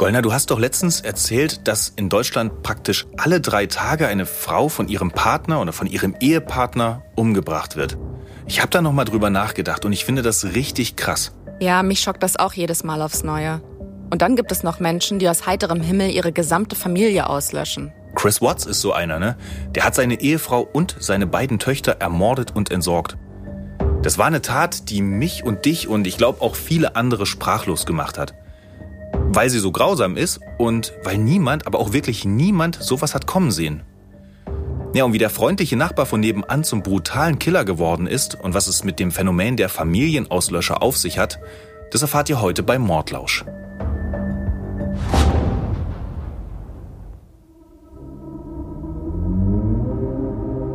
Gollner, du hast doch letztens erzählt, dass in Deutschland praktisch alle drei Tage eine Frau von ihrem Partner oder von ihrem Ehepartner umgebracht wird. Ich habe da noch mal drüber nachgedacht und ich finde das richtig krass. Ja, mich schockt das auch jedes Mal aufs Neue. Und dann gibt es noch Menschen, die aus heiterem Himmel ihre gesamte Familie auslöschen. Chris Watts ist so einer, ne? Der hat seine Ehefrau und seine beiden Töchter ermordet und entsorgt. Das war eine Tat, die mich und dich und ich glaube auch viele andere sprachlos gemacht hat. Weil sie so grausam ist und weil niemand, aber auch wirklich niemand sowas hat kommen sehen. Ja, und wie der freundliche Nachbar von nebenan zum brutalen Killer geworden ist und was es mit dem Phänomen der Familienauslöscher auf sich hat, das erfahrt ihr heute bei Mordlausch.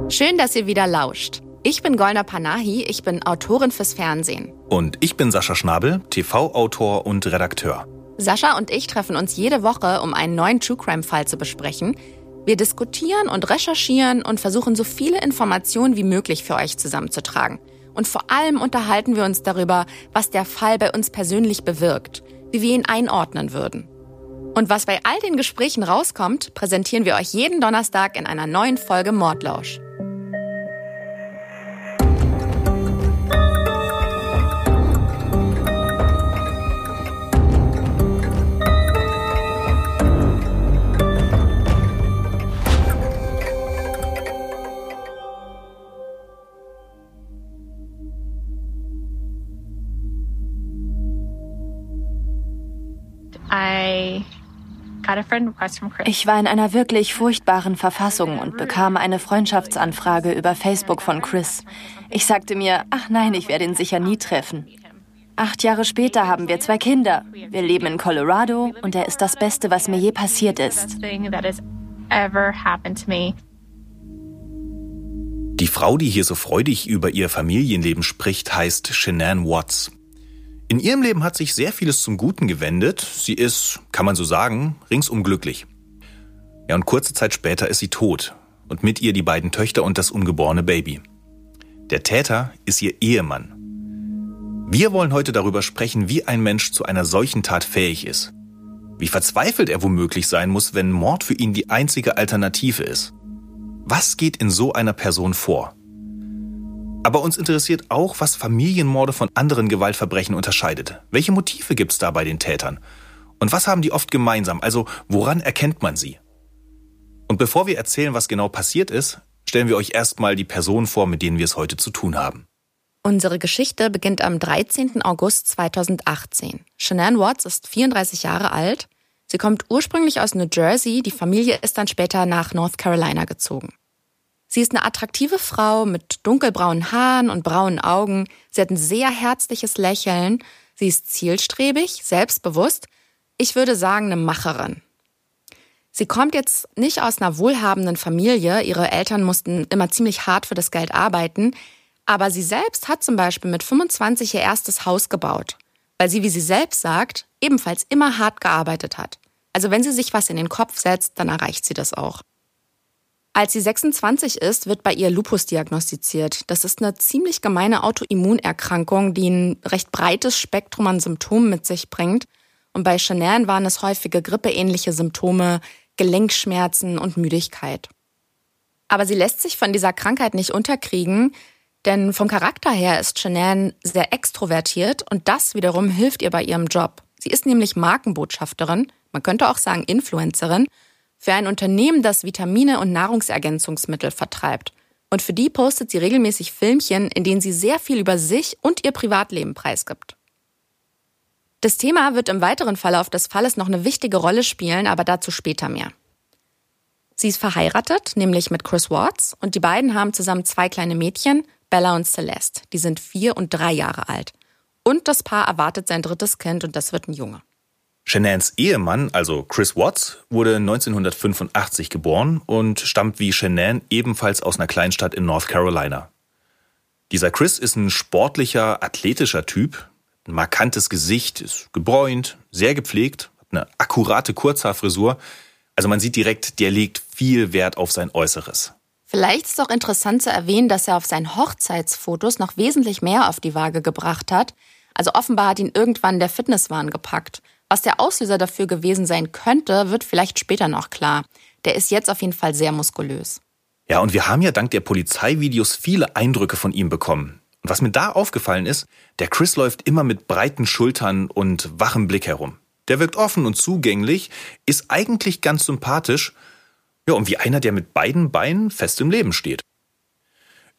Schön, dass ihr wieder lauscht. Ich bin Golna Panahi, ich bin Autorin fürs Fernsehen. Und ich bin Sascha Schnabel, TV-Autor und Redakteur. Sascha und ich treffen uns jede Woche, um einen neuen True Crime-Fall zu besprechen. Wir diskutieren und recherchieren und versuchen so viele Informationen wie möglich für euch zusammenzutragen. Und vor allem unterhalten wir uns darüber, was der Fall bei uns persönlich bewirkt, wie wir ihn einordnen würden. Und was bei all den Gesprächen rauskommt, präsentieren wir euch jeden Donnerstag in einer neuen Folge Mordlausch. Ich war in einer wirklich furchtbaren Verfassung und bekam eine Freundschaftsanfrage über Facebook von Chris. Ich sagte mir, ach nein, ich werde ihn sicher nie treffen. Acht Jahre später haben wir zwei Kinder. Wir leben in Colorado und er ist das Beste, was mir je passiert ist. Die Frau, die hier so freudig über ihr Familienleben spricht, heißt Shanann Watts. In ihrem Leben hat sich sehr vieles zum Guten gewendet. Sie ist, kann man so sagen, ringsum glücklich. Ja, und kurze Zeit später ist sie tot. Und mit ihr die beiden Töchter und das ungeborene Baby. Der Täter ist ihr Ehemann. Wir wollen heute darüber sprechen, wie ein Mensch zu einer solchen Tat fähig ist. Wie verzweifelt er womöglich sein muss, wenn Mord für ihn die einzige Alternative ist. Was geht in so einer Person vor? Aber uns interessiert auch, was Familienmorde von anderen Gewaltverbrechen unterscheidet. Welche Motive gibt es da bei den Tätern? Und was haben die oft gemeinsam? Also woran erkennt man sie? Und bevor wir erzählen, was genau passiert ist, stellen wir euch erstmal die Personen vor, mit denen wir es heute zu tun haben. Unsere Geschichte beginnt am 13. August 2018. Shanann Watts ist 34 Jahre alt. Sie kommt ursprünglich aus New Jersey, die Familie ist dann später nach North Carolina gezogen. Sie ist eine attraktive Frau mit dunkelbraunen Haaren und braunen Augen. Sie hat ein sehr herzliches Lächeln. Sie ist zielstrebig, selbstbewusst. Ich würde sagen, eine Macherin. Sie kommt jetzt nicht aus einer wohlhabenden Familie. Ihre Eltern mussten immer ziemlich hart für das Geld arbeiten. Aber sie selbst hat zum Beispiel mit 25 ihr erstes Haus gebaut, weil sie, wie sie selbst sagt, ebenfalls immer hart gearbeitet hat. Also wenn sie sich was in den Kopf setzt, dann erreicht sie das auch. Als sie 26 ist, wird bei ihr Lupus diagnostiziert. Das ist eine ziemlich gemeine Autoimmunerkrankung, die ein recht breites Spektrum an Symptomen mit sich bringt. Und bei Chanel waren es häufige grippeähnliche Symptome, Gelenkschmerzen und Müdigkeit. Aber sie lässt sich von dieser Krankheit nicht unterkriegen, denn vom Charakter her ist Chanel sehr extrovertiert und das wiederum hilft ihr bei ihrem Job. Sie ist nämlich Markenbotschafterin, man könnte auch sagen Influencerin für ein Unternehmen, das Vitamine und Nahrungsergänzungsmittel vertreibt. Und für die postet sie regelmäßig Filmchen, in denen sie sehr viel über sich und ihr Privatleben preisgibt. Das Thema wird im weiteren Verlauf des Falles noch eine wichtige Rolle spielen, aber dazu später mehr. Sie ist verheiratet, nämlich mit Chris Watts, und die beiden haben zusammen zwei kleine Mädchen, Bella und Celeste. Die sind vier und drei Jahre alt. Und das Paar erwartet sein drittes Kind und das wird ein Junge. Shanans Ehemann, also Chris Watts, wurde 1985 geboren und stammt wie Shanann ebenfalls aus einer Kleinstadt in North Carolina. Dieser Chris ist ein sportlicher, athletischer Typ, ein markantes Gesicht, ist gebräunt, sehr gepflegt, hat eine akkurate Kurzhaarfrisur. Also man sieht direkt, der legt viel Wert auf sein Äußeres. Vielleicht ist auch interessant zu erwähnen, dass er auf seinen Hochzeitsfotos noch wesentlich mehr auf die Waage gebracht hat. Also offenbar hat ihn irgendwann der Fitnesswahn gepackt Was der Auslöser dafür gewesen sein könnte, wird vielleicht später noch klar. Der ist jetzt auf jeden Fall sehr muskulös. Ja, und wir haben ja dank der Polizeivideos viele Eindrücke von ihm bekommen. Und was mir da aufgefallen ist, der Chris läuft immer mit breiten Schultern und wachem Blick herum. Der wirkt offen und zugänglich, ist eigentlich ganz sympathisch. Ja, und wie einer, der mit beiden Beinen fest im Leben steht.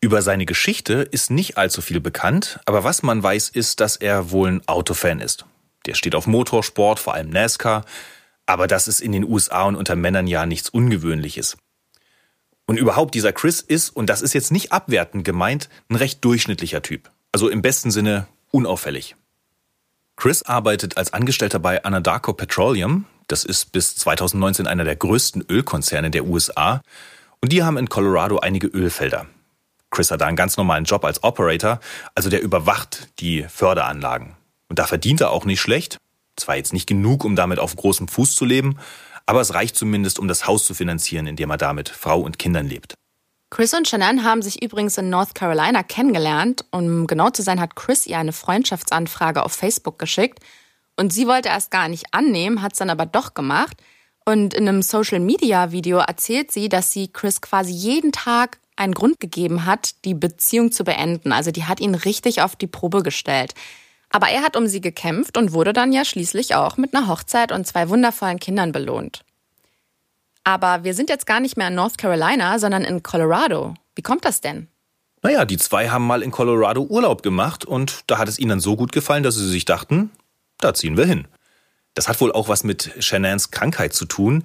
Über seine Geschichte ist nicht allzu viel bekannt, aber was man weiß, ist, dass er wohl ein Autofan ist. Der steht auf Motorsport, vor allem NASCAR, aber das ist in den USA und unter Männern ja nichts Ungewöhnliches. Und überhaupt, dieser Chris ist, und das ist jetzt nicht abwertend gemeint, ein recht durchschnittlicher Typ. Also im besten Sinne unauffällig. Chris arbeitet als Angestellter bei Anadarko Petroleum. Das ist bis 2019 einer der größten Ölkonzerne der USA. Und die haben in Colorado einige Ölfelder. Chris hat da einen ganz normalen Job als Operator, also der überwacht die Förderanlagen. Und da verdient er auch nicht schlecht. Zwar jetzt nicht genug, um damit auf großem Fuß zu leben, aber es reicht zumindest, um das Haus zu finanzieren, in dem er damit Frau und Kindern lebt. Chris und Shannon haben sich übrigens in North Carolina kennengelernt. Um genau zu sein, hat Chris ihr eine Freundschaftsanfrage auf Facebook geschickt. Und sie wollte erst gar nicht annehmen, hat es dann aber doch gemacht. Und in einem Social-Media-Video erzählt sie, dass sie Chris quasi jeden Tag einen Grund gegeben hat, die Beziehung zu beenden. Also die hat ihn richtig auf die Probe gestellt. Aber er hat um sie gekämpft und wurde dann ja schließlich auch mit einer Hochzeit und zwei wundervollen Kindern belohnt. Aber wir sind jetzt gar nicht mehr in North Carolina, sondern in Colorado. Wie kommt das denn? Naja, die zwei haben mal in Colorado Urlaub gemacht und da hat es ihnen dann so gut gefallen, dass sie sich dachten, da ziehen wir hin. Das hat wohl auch was mit Shannans Krankheit zu tun,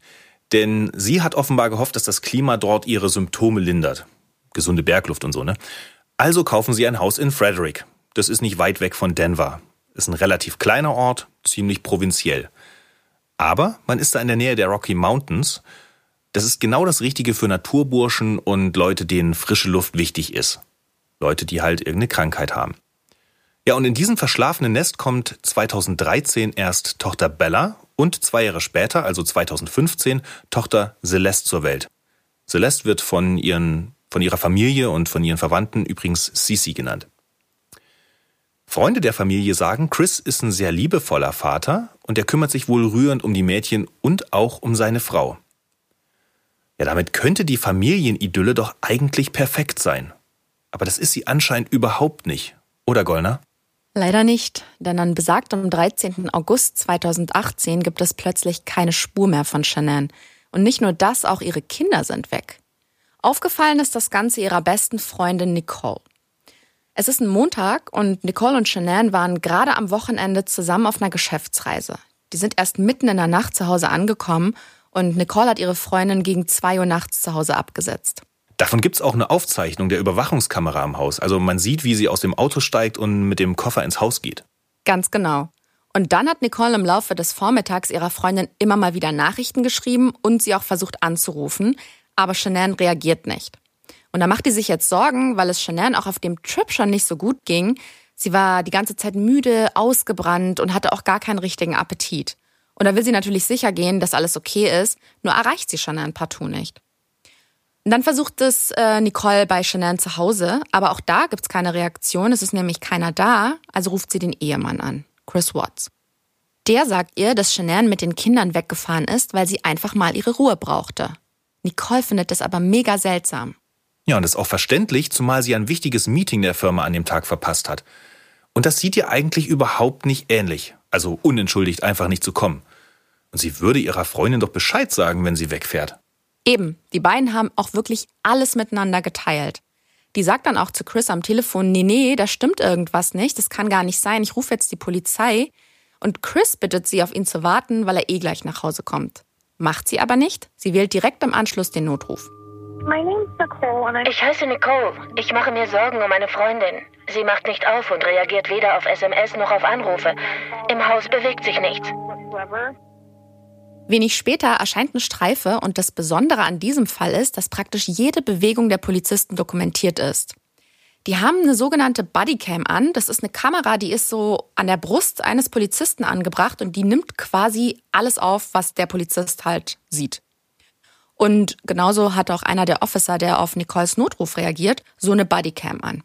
denn sie hat offenbar gehofft, dass das Klima dort ihre Symptome lindert. Gesunde Bergluft und so, ne? Also kaufen sie ein Haus in Frederick, das ist nicht weit weg von Denver. Ist ein relativ kleiner Ort, ziemlich provinziell. Aber man ist da in der Nähe der Rocky Mountains. Das ist genau das Richtige für Naturburschen und Leute, denen frische Luft wichtig ist. Leute, die halt irgendeine Krankheit haben. Ja, und in diesem verschlafenen Nest kommt 2013 erst Tochter Bella und zwei Jahre später, also 2015, Tochter Celeste zur Welt. Celeste wird von, ihren, von ihrer Familie und von ihren Verwandten übrigens Sisi genannt. Freunde der Familie sagen, Chris ist ein sehr liebevoller Vater und er kümmert sich wohl rührend um die Mädchen und auch um seine Frau. Ja, damit könnte die Familienidylle doch eigentlich perfekt sein. Aber das ist sie anscheinend überhaupt nicht. Oder Gollner? Leider nicht, denn an besagtem 13. August 2018 gibt es plötzlich keine Spur mehr von Shannon. Und nicht nur das, auch ihre Kinder sind weg. Aufgefallen ist das Ganze ihrer besten Freundin Nicole. Es ist ein Montag und Nicole und Shanann waren gerade am Wochenende zusammen auf einer Geschäftsreise. Die sind erst mitten in der Nacht zu Hause angekommen und Nicole hat ihre Freundin gegen zwei Uhr nachts zu Hause abgesetzt. Davon gibt es auch eine Aufzeichnung der Überwachungskamera im Haus. Also man sieht, wie sie aus dem Auto steigt und mit dem Koffer ins Haus geht. Ganz genau. Und dann hat Nicole im Laufe des Vormittags ihrer Freundin immer mal wieder Nachrichten geschrieben und sie auch versucht anzurufen, aber Shanann reagiert nicht. Und da macht die sich jetzt Sorgen, weil es Shanann auch auf dem Trip schon nicht so gut ging. Sie war die ganze Zeit müde, ausgebrannt und hatte auch gar keinen richtigen Appetit. Und da will sie natürlich sicher gehen, dass alles okay ist, nur erreicht sie Shanann partout nicht. Und dann versucht es äh, Nicole bei Shanann zu Hause, aber auch da gibt's keine Reaktion, es ist nämlich keiner da, also ruft sie den Ehemann an, Chris Watts. Der sagt ihr, dass Shanann mit den Kindern weggefahren ist, weil sie einfach mal ihre Ruhe brauchte. Nicole findet das aber mega seltsam. Ja, und das ist auch verständlich, zumal sie ein wichtiges Meeting der Firma an dem Tag verpasst hat. Und das sieht ihr eigentlich überhaupt nicht ähnlich. Also unentschuldigt einfach nicht zu kommen. Und sie würde ihrer Freundin doch Bescheid sagen, wenn sie wegfährt. Eben, die beiden haben auch wirklich alles miteinander geteilt. Die sagt dann auch zu Chris am Telefon, nee, nee, da stimmt irgendwas nicht, das kann gar nicht sein, ich rufe jetzt die Polizei. Und Chris bittet sie, auf ihn zu warten, weil er eh gleich nach Hause kommt. Macht sie aber nicht, sie wählt direkt im Anschluss den Notruf. Ich heiße Nicole. Ich mache mir Sorgen um meine Freundin. Sie macht nicht auf und reagiert weder auf SMS noch auf Anrufe. Im Haus bewegt sich nichts. Wenig später erscheint eine Streife und das Besondere an diesem Fall ist, dass praktisch jede Bewegung der Polizisten dokumentiert ist. Die haben eine sogenannte Bodycam an. Das ist eine Kamera, die ist so an der Brust eines Polizisten angebracht und die nimmt quasi alles auf, was der Polizist halt sieht. Und genauso hat auch einer der Officer, der auf Nicoles Notruf reagiert, so eine Bodycam an.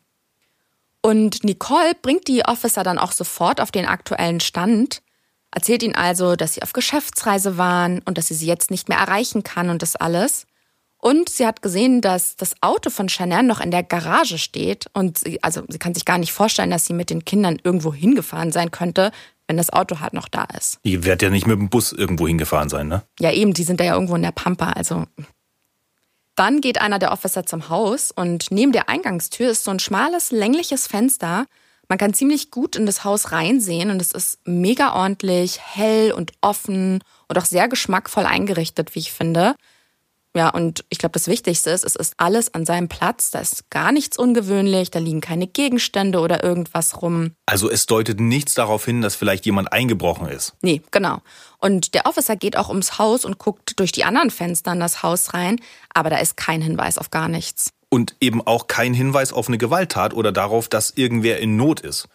Und Nicole bringt die Officer dann auch sofort auf den aktuellen Stand. erzählt ihnen also, dass sie auf Geschäftsreise waren und dass sie sie jetzt nicht mehr erreichen kann und das alles. Und sie hat gesehen, dass das Auto von Chanel noch in der Garage steht. Und sie, also sie kann sich gar nicht vorstellen, dass sie mit den Kindern irgendwo hingefahren sein könnte, wenn das Auto halt noch da ist. Die wird ja nicht mit dem Bus irgendwo hingefahren sein, ne? Ja, eben, die sind da ja irgendwo in der Pampa, also. Dann geht einer der Officer zum Haus und neben der Eingangstür ist so ein schmales, längliches Fenster. Man kann ziemlich gut in das Haus reinsehen und es ist mega ordentlich, hell und offen und auch sehr geschmackvoll eingerichtet, wie ich finde. Ja, und ich glaube, das Wichtigste ist, es ist alles an seinem Platz. Da ist gar nichts ungewöhnlich, da liegen keine Gegenstände oder irgendwas rum. Also es deutet nichts darauf hin, dass vielleicht jemand eingebrochen ist. Nee, genau. Und der Officer geht auch ums Haus und guckt durch die anderen Fenster in das Haus rein, aber da ist kein Hinweis auf gar nichts. Und eben auch kein Hinweis auf eine Gewalttat oder darauf, dass irgendwer in Not ist.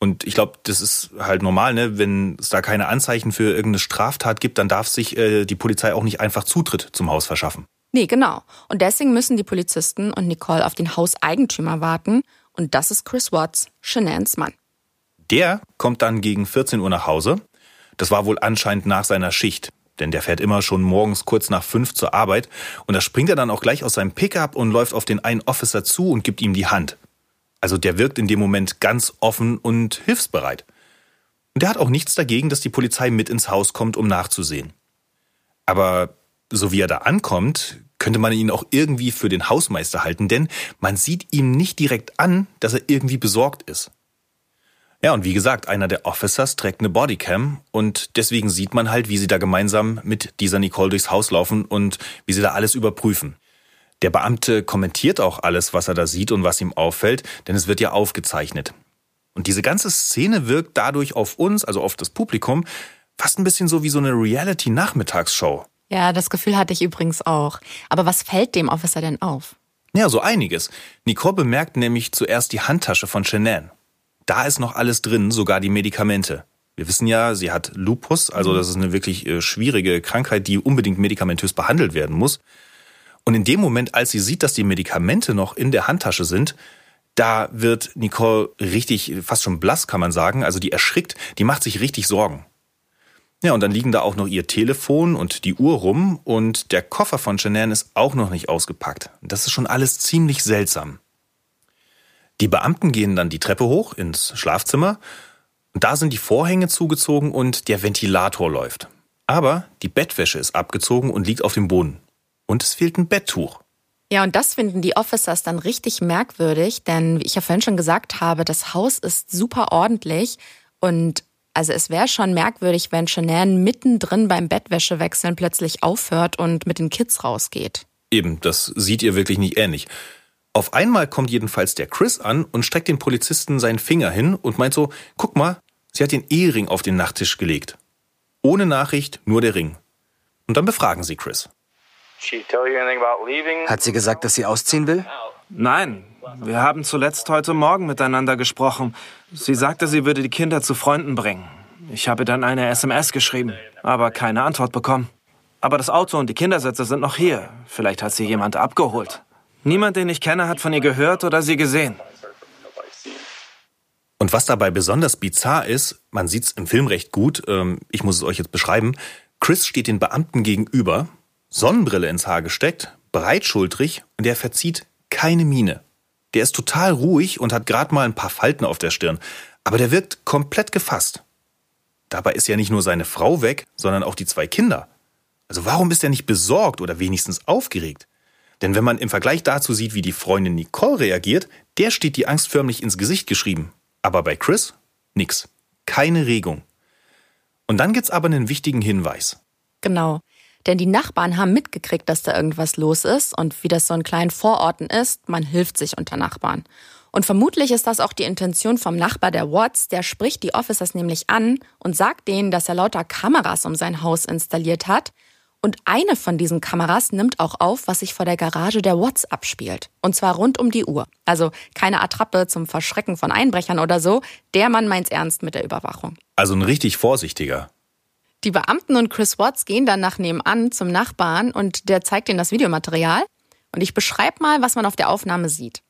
Und ich glaube, das ist halt normal, ne? Wenn es da keine Anzeichen für irgendeine Straftat gibt, dann darf sich äh, die Polizei auch nicht einfach Zutritt zum Haus verschaffen. Nee, genau. Und deswegen müssen die Polizisten und Nicole auf den Hauseigentümer warten. Und das ist Chris Watts, Shanans Mann. Der kommt dann gegen 14 Uhr nach Hause. Das war wohl anscheinend nach seiner Schicht. Denn der fährt immer schon morgens kurz nach fünf zur Arbeit. Und da springt er dann auch gleich aus seinem Pickup und läuft auf den einen Officer zu und gibt ihm die Hand. Also der wirkt in dem Moment ganz offen und hilfsbereit. Und der hat auch nichts dagegen, dass die Polizei mit ins Haus kommt, um nachzusehen. Aber so wie er da ankommt, könnte man ihn auch irgendwie für den Hausmeister halten, denn man sieht ihm nicht direkt an, dass er irgendwie besorgt ist. Ja, und wie gesagt, einer der Officers trägt eine Bodycam und deswegen sieht man halt, wie sie da gemeinsam mit dieser Nicole durchs Haus laufen und wie sie da alles überprüfen. Der Beamte kommentiert auch alles, was er da sieht und was ihm auffällt, denn es wird ja aufgezeichnet. Und diese ganze Szene wirkt dadurch auf uns, also auf das Publikum, fast ein bisschen so wie so eine Reality-Nachmittagsshow. Ja, das Gefühl hatte ich übrigens auch. Aber was fällt dem Officer denn auf? Ja, so einiges. Nicole bemerkt nämlich zuerst die Handtasche von Shanann. Da ist noch alles drin, sogar die Medikamente. Wir wissen ja, sie hat Lupus, also das ist eine wirklich äh, schwierige Krankheit, die unbedingt medikamentös behandelt werden muss. Und in dem Moment, als sie sieht, dass die Medikamente noch in der Handtasche sind, da wird Nicole richtig, fast schon blass, kann man sagen. Also die erschrickt, die macht sich richtig Sorgen. Ja, und dann liegen da auch noch ihr Telefon und die Uhr rum und der Koffer von Shanann ist auch noch nicht ausgepackt. Das ist schon alles ziemlich seltsam. Die Beamten gehen dann die Treppe hoch ins Schlafzimmer und da sind die Vorhänge zugezogen und der Ventilator läuft. Aber die Bettwäsche ist abgezogen und liegt auf dem Boden. Und es fehlt ein Betttuch. Ja, und das finden die Officers dann richtig merkwürdig, denn wie ich ja vorhin schon gesagt habe, das Haus ist super ordentlich und also es wäre schon merkwürdig, wenn Shanann mittendrin beim Bettwäschewechseln plötzlich aufhört und mit den Kids rausgeht. Eben, das sieht ihr wirklich nicht ähnlich. Auf einmal kommt jedenfalls der Chris an und streckt den Polizisten seinen Finger hin und meint so, guck mal, sie hat den Ehering auf den Nachttisch gelegt. Ohne Nachricht, nur der Ring. Und dann befragen sie Chris. Hat sie gesagt, dass sie ausziehen will? Nein. Wir haben zuletzt heute Morgen miteinander gesprochen. Sie sagte, sie würde die Kinder zu Freunden bringen. Ich habe dann eine SMS geschrieben, aber keine Antwort bekommen. Aber das Auto und die Kindersitze sind noch hier. Vielleicht hat sie jemand abgeholt. Niemand, den ich kenne, hat von ihr gehört oder sie gesehen. Und was dabei besonders bizarr ist, man sieht es im Film recht gut, ähm, ich muss es euch jetzt beschreiben, Chris steht den Beamten gegenüber Sonnenbrille ins Haar gesteckt, breitschultrig und er verzieht keine Miene. Der ist total ruhig und hat gerade mal ein paar Falten auf der Stirn, aber der wirkt komplett gefasst. Dabei ist ja nicht nur seine Frau weg, sondern auch die zwei Kinder. Also warum ist er nicht besorgt oder wenigstens aufgeregt? Denn wenn man im Vergleich dazu sieht, wie die Freundin Nicole reagiert, der steht die Angst förmlich ins Gesicht geschrieben. Aber bei Chris nix. Keine Regung. Und dann gibt's aber einen wichtigen Hinweis. Genau. Denn die Nachbarn haben mitgekriegt, dass da irgendwas los ist und wie das so in kleinen Vororten ist, man hilft sich unter Nachbarn. Und vermutlich ist das auch die Intention vom Nachbar der Watts, der spricht die Officers nämlich an und sagt denen, dass er lauter Kameras um sein Haus installiert hat. Und eine von diesen Kameras nimmt auch auf, was sich vor der Garage der Watts abspielt. Und zwar rund um die Uhr. Also keine Attrappe zum Verschrecken von Einbrechern oder so. Der Mann meint's ernst mit der Überwachung. Also ein richtig vorsichtiger. Die Beamten und Chris Watts gehen dann nach nebenan zum Nachbarn und der zeigt ihnen das Videomaterial. Und ich beschreibe mal, was man auf der Aufnahme sieht.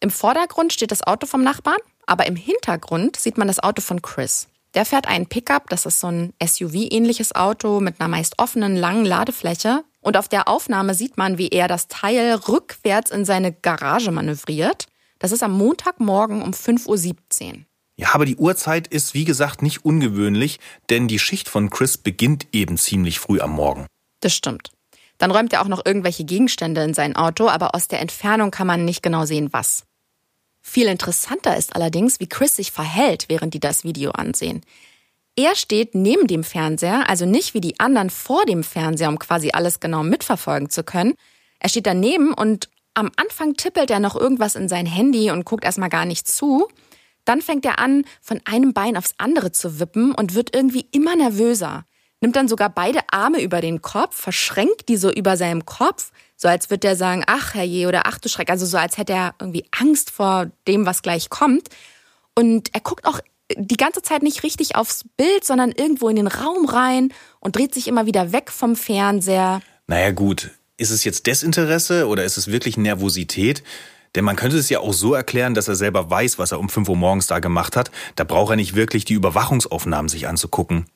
Im Vordergrund steht das Auto vom Nachbarn, aber im Hintergrund sieht man das Auto von Chris. Der fährt einen Pickup, das ist so ein SUV-ähnliches Auto mit einer meist offenen, langen Ladefläche. Und auf der Aufnahme sieht man, wie er das Teil rückwärts in seine Garage manövriert. Das ist am Montagmorgen um 5.17 Uhr. Ja, aber die Uhrzeit ist wie gesagt nicht ungewöhnlich, denn die Schicht von Chris beginnt eben ziemlich früh am Morgen. Das stimmt. Dann räumt er auch noch irgendwelche Gegenstände in sein Auto, aber aus der Entfernung kann man nicht genau sehen, was. Viel interessanter ist allerdings, wie Chris sich verhält, während die das Video ansehen. Er steht neben dem Fernseher, also nicht wie die anderen vor dem Fernseher, um quasi alles genau mitverfolgen zu können. Er steht daneben und am Anfang tippelt er noch irgendwas in sein Handy und guckt erstmal gar nicht zu. Dann fängt er an, von einem Bein aufs andere zu wippen und wird irgendwie immer nervöser. Nimmt dann sogar beide Arme über den Kopf, verschränkt die so über seinem Kopf, so als würde er sagen, ach herrje oder ach du Schreck, also so als hätte er irgendwie Angst vor dem, was gleich kommt. Und er guckt auch die ganze Zeit nicht richtig aufs Bild, sondern irgendwo in den Raum rein und dreht sich immer wieder weg vom Fernseher. Naja gut, ist es jetzt Desinteresse oder ist es wirklich Nervosität? Denn man könnte es ja auch so erklären, dass er selber weiß, was er um 5 Uhr morgens da gemacht hat. Da braucht er nicht wirklich die Überwachungsaufnahmen sich anzugucken.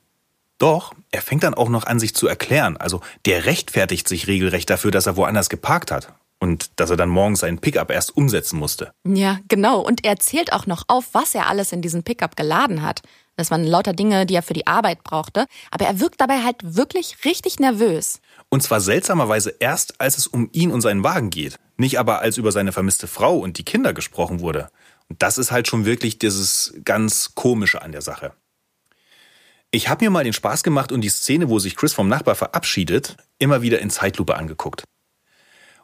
Doch, er fängt dann auch noch an, sich zu erklären. Also der rechtfertigt sich regelrecht dafür, dass er woanders geparkt hat. Und dass er dann morgens seinen Pickup erst umsetzen musste. Ja, genau. Und er zählt auch noch auf, was er alles in diesen Pickup geladen hat. Das waren lauter Dinge, die er für die Arbeit brauchte. Aber er wirkt dabei halt wirklich richtig nervös. Und zwar seltsamerweise erst, als es um ihn und seinen Wagen geht. Nicht aber, als über seine vermisste Frau und die Kinder gesprochen wurde. Und das ist halt schon wirklich dieses ganz Komische an der Sache. Ich habe mir mal den Spaß gemacht und die Szene, wo sich Chris vom Nachbar verabschiedet, immer wieder in Zeitlupe angeguckt.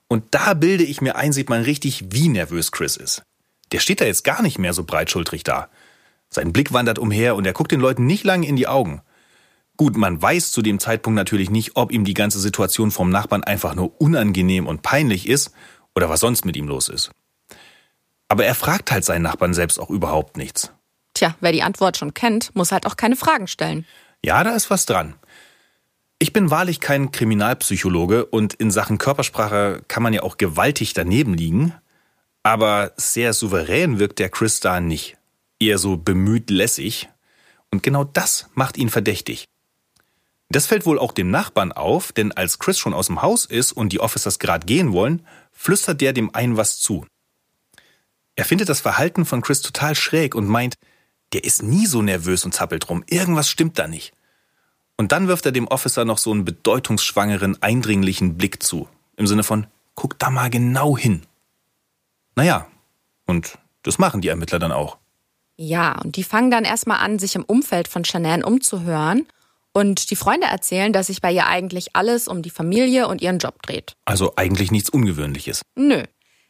Und da bilde ich mir ein, sieht man richtig, wie nervös Chris ist. Der steht da jetzt gar nicht mehr so breitschultrig da. Sein Blick wandert umher und er guckt den Leuten nicht lange in die Augen. Gut, man weiß zu dem Zeitpunkt natürlich nicht, ob ihm die ganze Situation vom Nachbarn einfach nur unangenehm und peinlich ist oder was sonst mit ihm los ist. Aber er fragt halt seinen Nachbarn selbst auch überhaupt nichts. Tja, wer die Antwort schon kennt, muss halt auch keine Fragen stellen. Ja, da ist was dran. Ich bin wahrlich kein Kriminalpsychologe und in Sachen Körpersprache kann man ja auch gewaltig daneben liegen. Aber sehr souverän wirkt der Chris da nicht. Eher so bemüht lässig. Und genau das macht ihn verdächtig. Das fällt wohl auch dem Nachbarn auf, denn als Chris schon aus dem Haus ist und die Officers gerade gehen wollen, flüstert der dem einen was zu. Er findet das Verhalten von Chris total schräg und meint, der ist nie so nervös und zappelt rum, irgendwas stimmt da nicht. Und dann wirft er dem Officer noch so einen bedeutungsschwangeren, eindringlichen Blick zu. Im Sinne von, guck da mal genau hin. Naja, und das machen die Ermittler dann auch. Ja, und die fangen dann erstmal an, sich im Umfeld von Shanann umzuhören und die Freunde erzählen, dass sich bei ihr eigentlich alles um die Familie und ihren Job dreht. Also eigentlich nichts Ungewöhnliches. Nö.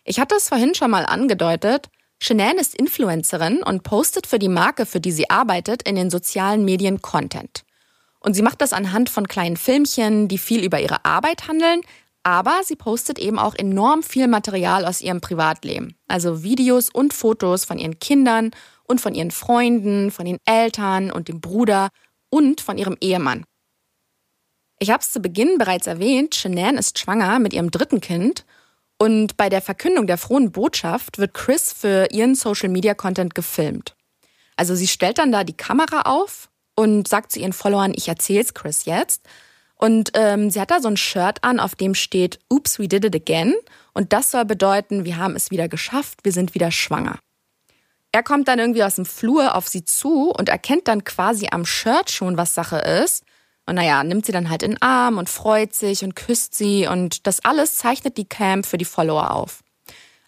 Ich hatte es vorhin schon mal angedeutet. Shanann ist Influencerin und postet für die Marke, für die sie arbeitet, in den sozialen Medien Content. Und sie macht das anhand von kleinen Filmchen, die viel über ihre Arbeit handeln, aber sie postet eben auch enorm viel Material aus ihrem Privatleben. Also Videos und Fotos von ihren Kindern und von ihren Freunden, von den Eltern und dem Bruder und von ihrem Ehemann. Ich habe es zu Beginn bereits erwähnt, Shanann ist schwanger mit ihrem dritten Kind und bei der Verkündung der frohen Botschaft wird Chris für ihren Social-Media-Content gefilmt. Also sie stellt dann da die Kamera auf und sagt zu ihren Followern, ich erzähl's Chris jetzt. Und ähm, sie hat da so ein Shirt an, auf dem steht, Oops, we did it again. Und das soll bedeuten, wir haben es wieder geschafft, wir sind wieder schwanger. Er kommt dann irgendwie aus dem Flur auf sie zu und erkennt dann quasi am Shirt schon, was Sache ist. Und naja, nimmt sie dann halt in den Arm und freut sich und küsst sie und das alles zeichnet die Cam für die Follower auf.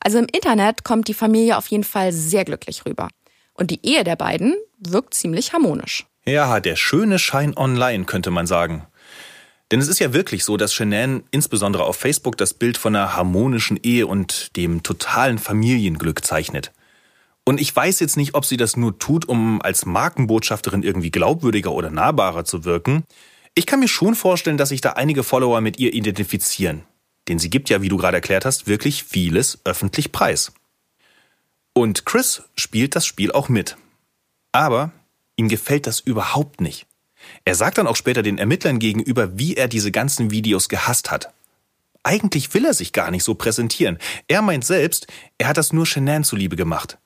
Also im Internet kommt die Familie auf jeden Fall sehr glücklich rüber. Und die Ehe der beiden wirkt ziemlich harmonisch. Ja, der schöne Schein online, könnte man sagen. Denn es ist ja wirklich so, dass Shanann insbesondere auf Facebook das Bild von einer harmonischen Ehe und dem totalen Familienglück zeichnet. Und ich weiß jetzt nicht, ob sie das nur tut, um als Markenbotschafterin irgendwie glaubwürdiger oder nahbarer zu wirken. Ich kann mir schon vorstellen, dass sich da einige Follower mit ihr identifizieren. Denn sie gibt ja, wie du gerade erklärt hast, wirklich vieles öffentlich preis. Und Chris spielt das Spiel auch mit. Aber ihm gefällt das überhaupt nicht. Er sagt dann auch später den Ermittlern gegenüber, wie er diese ganzen Videos gehasst hat. Eigentlich will er sich gar nicht so präsentieren. Er meint selbst, er hat das nur Shanann zuliebe gemacht.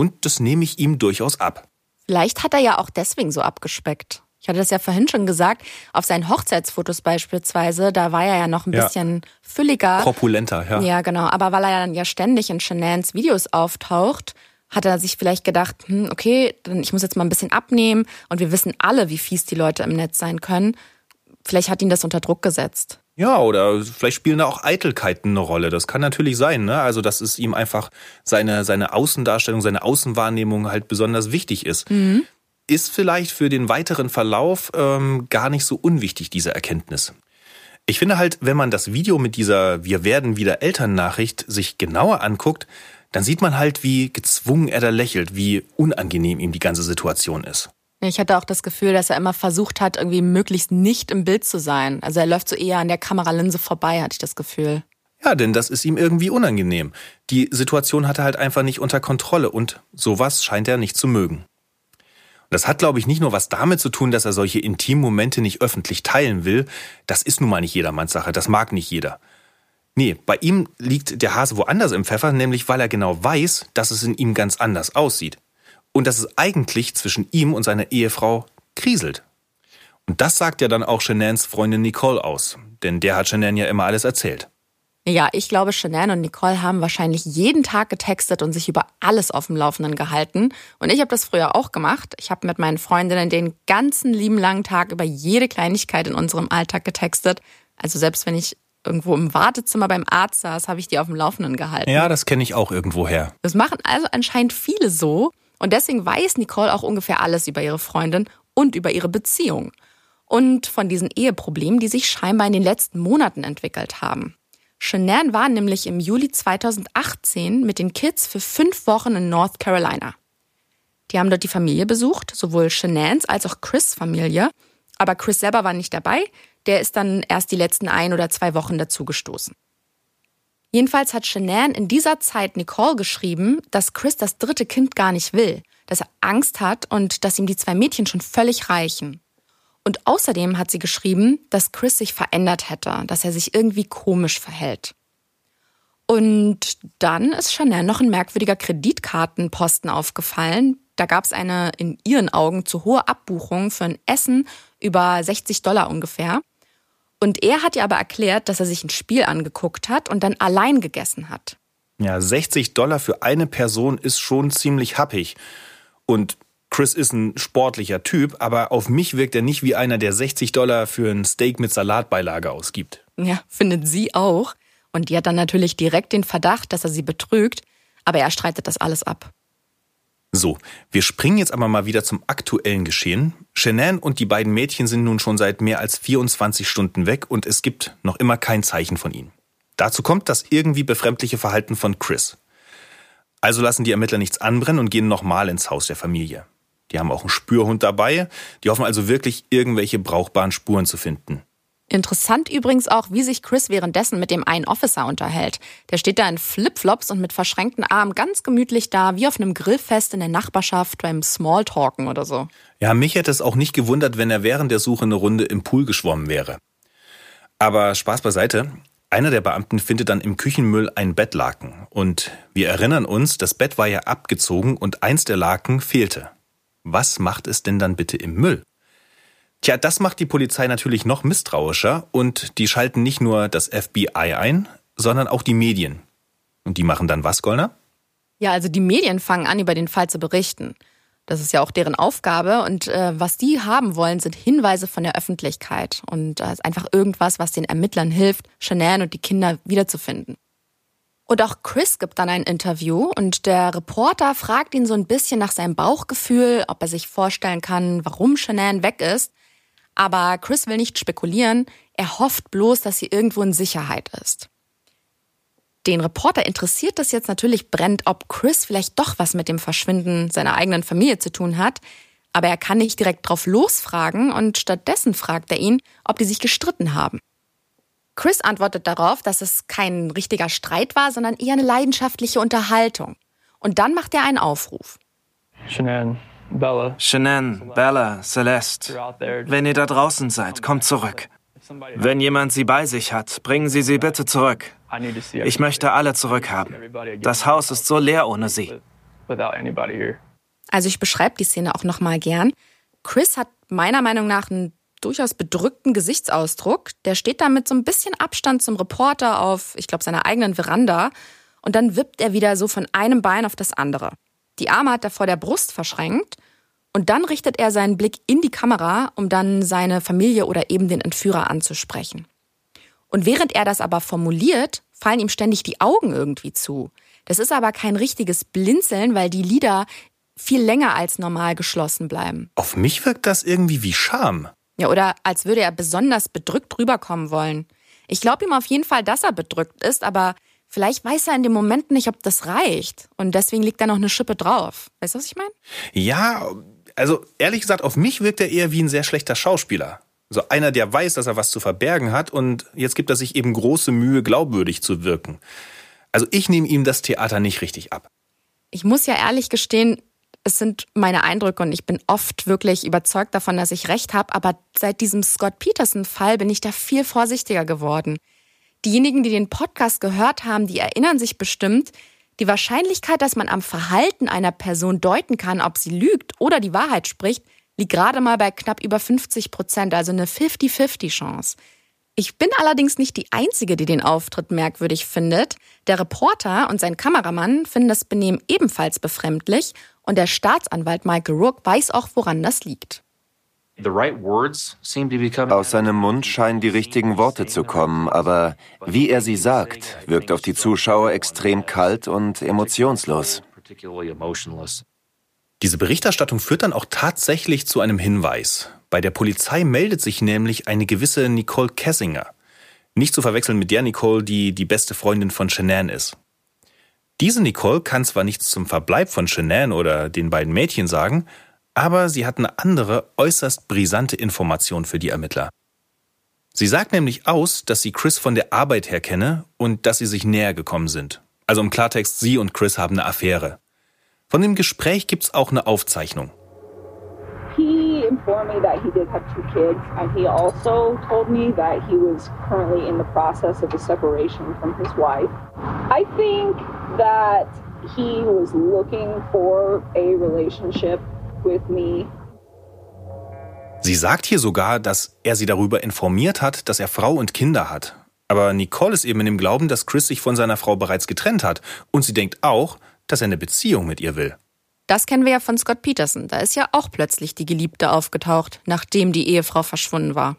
Und das nehme ich ihm durchaus ab. Vielleicht hat er ja auch deswegen so abgespeckt. Ich hatte das ja vorhin schon gesagt, auf seinen Hochzeitsfotos beispielsweise, da war er ja noch ein ja. bisschen fülliger. Korpulenter, ja. Ja, genau. Aber weil er dann ja ständig in Shenans Videos auftaucht, hat er sich vielleicht gedacht, hm, okay, ich muss jetzt mal ein bisschen abnehmen und wir wissen alle, wie fies die Leute im Netz sein können. Vielleicht hat ihn das unter Druck gesetzt. Ja, oder vielleicht spielen da auch Eitelkeiten eine Rolle. Das kann natürlich sein, ne? Also, dass es ihm einfach seine, seine Außendarstellung, seine Außenwahrnehmung halt besonders wichtig ist. Mhm. Ist vielleicht für den weiteren Verlauf ähm, gar nicht so unwichtig, diese Erkenntnis. Ich finde halt, wenn man das Video mit dieser Wir werden wieder Eltern-Nachricht sich genauer anguckt, dann sieht man halt, wie gezwungen er da lächelt, wie unangenehm ihm die ganze Situation ist. Ich hatte auch das Gefühl, dass er immer versucht hat, irgendwie möglichst nicht im Bild zu sein. Also er läuft so eher an der Kameralinse vorbei, hatte ich das Gefühl. Ja, denn das ist ihm irgendwie unangenehm. Die Situation hat er halt einfach nicht unter Kontrolle und sowas scheint er nicht zu mögen. Das hat, glaube ich, nicht nur was damit zu tun, dass er solche intimen Momente nicht öffentlich teilen will. Das ist nun mal nicht jedermanns Sache, das mag nicht jeder. Nee, bei ihm liegt der Hase woanders im Pfeffer, nämlich weil er genau weiß, dass es in ihm ganz anders aussieht und dass es eigentlich zwischen ihm und seiner Ehefrau kriselt. Und das sagt ja dann auch Shanans Freundin Nicole aus, denn der hat Shanann ja immer alles erzählt. Ja, ich glaube, Shanann und Nicole haben wahrscheinlich jeden Tag getextet und sich über alles auf dem Laufenden gehalten. Und ich habe das früher auch gemacht. Ich habe mit meinen Freundinnen den ganzen lieben langen Tag über jede Kleinigkeit in unserem Alltag getextet. Also selbst wenn ich irgendwo im Wartezimmer beim Arzt saß, habe ich die auf dem Laufenden gehalten. Ja, das kenne ich auch irgendwoher. Das machen also anscheinend viele so. Und deswegen weiß Nicole auch ungefähr alles über ihre Freundin und über ihre Beziehung. Und von diesen Eheproblemen, die sich scheinbar in den letzten Monaten entwickelt haben. Shanann war nämlich im Juli 2018 mit den Kids für fünf Wochen in North Carolina. Die haben dort die Familie besucht, sowohl Shananns als auch Chris Familie. Aber Chris selber war nicht dabei. Der ist dann erst die letzten ein oder zwei Wochen dazugestoßen. Jedenfalls hat Shanann in dieser Zeit Nicole geschrieben, dass Chris das dritte Kind gar nicht will, dass er Angst hat und dass ihm die zwei Mädchen schon völlig reichen. Und außerdem hat sie geschrieben, dass Chris sich verändert hätte, dass er sich irgendwie komisch verhält. Und dann ist Chanel noch ein merkwürdiger Kreditkartenposten aufgefallen. Da gab es eine in ihren Augen zu hohe Abbuchung für ein Essen über 60 Dollar ungefähr. Und er hat ihr aber erklärt, dass er sich ein Spiel angeguckt hat und dann allein gegessen hat. Ja, 60 Dollar für eine Person ist schon ziemlich happig. Und Chris ist ein sportlicher Typ, aber auf mich wirkt er nicht wie einer, der 60 Dollar für ein Steak mit Salatbeilage ausgibt. Ja, findet sie auch. Und die hat dann natürlich direkt den Verdacht, dass er sie betrügt, aber er streitet das alles ab. So, wir springen jetzt aber mal wieder zum aktuellen Geschehen. Shanann und die beiden Mädchen sind nun schon seit mehr als 24 Stunden weg und es gibt noch immer kein Zeichen von ihnen. Dazu kommt das irgendwie befremdliche Verhalten von Chris. Also lassen die Ermittler nichts anbrennen und gehen nochmal ins Haus der Familie. Die haben auch einen Spürhund dabei. Die hoffen also wirklich, irgendwelche brauchbaren Spuren zu finden. Interessant übrigens auch, wie sich Chris währenddessen mit dem einen Officer unterhält. Der steht da in Flipflops und mit verschränkten Armen ganz gemütlich da, wie auf einem Grillfest in der Nachbarschaft beim Smalltalken oder so. Ja, mich hätte es auch nicht gewundert, wenn er während der Suche eine Runde im Pool geschwommen wäre. Aber Spaß beiseite. Einer der Beamten findet dann im Küchenmüll ein Bettlaken. Und wir erinnern uns, das Bett war ja abgezogen und eins der Laken fehlte. Was macht es denn dann bitte im Müll? Tja, das macht die Polizei natürlich noch misstrauischer und die schalten nicht nur das FBI ein, sondern auch die Medien. Und die machen dann was, Gollner? Ja, also die Medien fangen an, über den Fall zu berichten. Das ist ja auch deren Aufgabe. Und äh, was die haben wollen, sind Hinweise von der Öffentlichkeit. Und äh, einfach irgendwas, was den Ermittlern hilft, Shanann und die Kinder wiederzufinden. Und auch Chris gibt dann ein Interview und der Reporter fragt ihn so ein bisschen nach seinem Bauchgefühl, ob er sich vorstellen kann, warum Shanann weg ist. Aber Chris will nicht spekulieren, er hofft bloß, dass sie irgendwo in Sicherheit ist. Den Reporter interessiert das jetzt natürlich brennt, ob Chris vielleicht doch was mit dem Verschwinden seiner eigenen Familie zu tun hat, aber er kann nicht direkt drauf losfragen und stattdessen fragt er ihn, ob die sich gestritten haben. Chris antwortet darauf, dass es kein richtiger Streit war, sondern eher eine leidenschaftliche Unterhaltung. Und dann macht er einen Aufruf. Shanann, Bella. Shanann, Bella, Celeste. Wenn ihr da draußen seid, kommt zurück. Wenn jemand sie bei sich hat, bringen Sie sie bitte zurück. Ich möchte alle zurückhaben. Das Haus ist so leer ohne sie. Also ich beschreibe die Szene auch nochmal gern. Chris hat meiner Meinung nach einen durchaus bedrückten Gesichtsausdruck. Der steht da mit so ein bisschen Abstand zum Reporter auf, ich glaube, seiner eigenen Veranda. Und dann wippt er wieder so von einem Bein auf das andere. Die Arme hat er vor der Brust verschränkt. Und dann richtet er seinen Blick in die Kamera, um dann seine Familie oder eben den Entführer anzusprechen. Und während er das aber formuliert, fallen ihm ständig die Augen irgendwie zu. Das ist aber kein richtiges Blinzeln, weil die Lider viel länger als normal geschlossen bleiben. Auf mich wirkt das irgendwie wie Scham. Ja, oder als würde er besonders bedrückt rüberkommen wollen. Ich glaube ihm auf jeden Fall, dass er bedrückt ist, aber vielleicht weiß er in dem Moment nicht, ob das reicht. Und deswegen liegt da noch eine Schippe drauf. Weißt du, was ich meine? Ja, also ehrlich gesagt, auf mich wirkt er eher wie ein sehr schlechter Schauspieler. So einer, der weiß, dass er was zu verbergen hat und jetzt gibt er sich eben große Mühe, glaubwürdig zu wirken. Also ich nehme ihm das Theater nicht richtig ab. Ich muss ja ehrlich gestehen, es sind meine Eindrücke und ich bin oft wirklich überzeugt davon, dass ich recht habe, aber seit diesem Scott Peterson-Fall bin ich da viel vorsichtiger geworden. Diejenigen, die den Podcast gehört haben, die erinnern sich bestimmt, die Wahrscheinlichkeit, dass man am Verhalten einer Person deuten kann, ob sie lügt oder die Wahrheit spricht, liegt gerade mal bei knapp über 50 Prozent, also eine 50-50 Chance. Ich bin allerdings nicht die Einzige, die den Auftritt merkwürdig findet. Der Reporter und sein Kameramann finden das Benehmen ebenfalls befremdlich und der Staatsanwalt Michael Rook weiß auch, woran das liegt. Aus seinem Mund scheinen die richtigen Worte zu kommen, aber wie er sie sagt, wirkt auf die Zuschauer extrem kalt und emotionslos. Diese Berichterstattung führt dann auch tatsächlich zu einem Hinweis. Bei der Polizei meldet sich nämlich eine gewisse Nicole Kessinger. Nicht zu verwechseln mit der Nicole, die die beste Freundin von Shanann ist. Diese Nicole kann zwar nichts zum Verbleib von Shanann oder den beiden Mädchen sagen, aber sie hat eine andere, äußerst brisante Information für die Ermittler. Sie sagt nämlich aus, dass sie Chris von der Arbeit her kenne und dass sie sich näher gekommen sind. Also im Klartext, sie und Chris haben eine Affäre. Von dem Gespräch gibt's auch eine Aufzeichnung. He informed me that he did have two kids, and he also told me that he was currently in the process of a separation from his wife. I think that he was looking for a relationship. Sie sagt hier sogar, dass er sie darüber informiert hat, dass er Frau und Kinder hat. Aber Nicole ist eben in dem Glauben, dass Chris sich von seiner Frau bereits getrennt hat. Und sie denkt auch, dass er eine Beziehung mit ihr will. Das kennen wir ja von Scott Peterson. Da ist ja auch plötzlich die Geliebte aufgetaucht, nachdem die Ehefrau verschwunden war.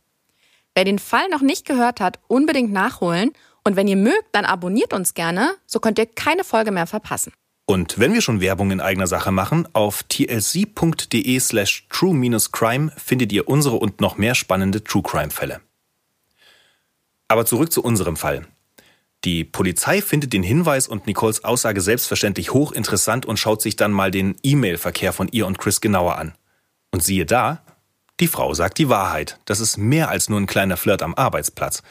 Wer den Fall noch nicht gehört hat, unbedingt nachholen. Und wenn ihr mögt, dann abonniert uns gerne, so könnt ihr keine Folge mehr verpassen. Und wenn wir schon Werbung in eigener Sache machen, auf tlc.de slash true-crime findet ihr unsere und noch mehr spannende True Crime Fälle. Aber zurück zu unserem Fall. Die Polizei findet den Hinweis und Nicoles Aussage selbstverständlich hochinteressant und schaut sich dann mal den E-Mail-Verkehr von ihr und Chris genauer an. Und siehe da, die Frau sagt die Wahrheit. Das ist mehr als nur ein kleiner Flirt am Arbeitsplatz.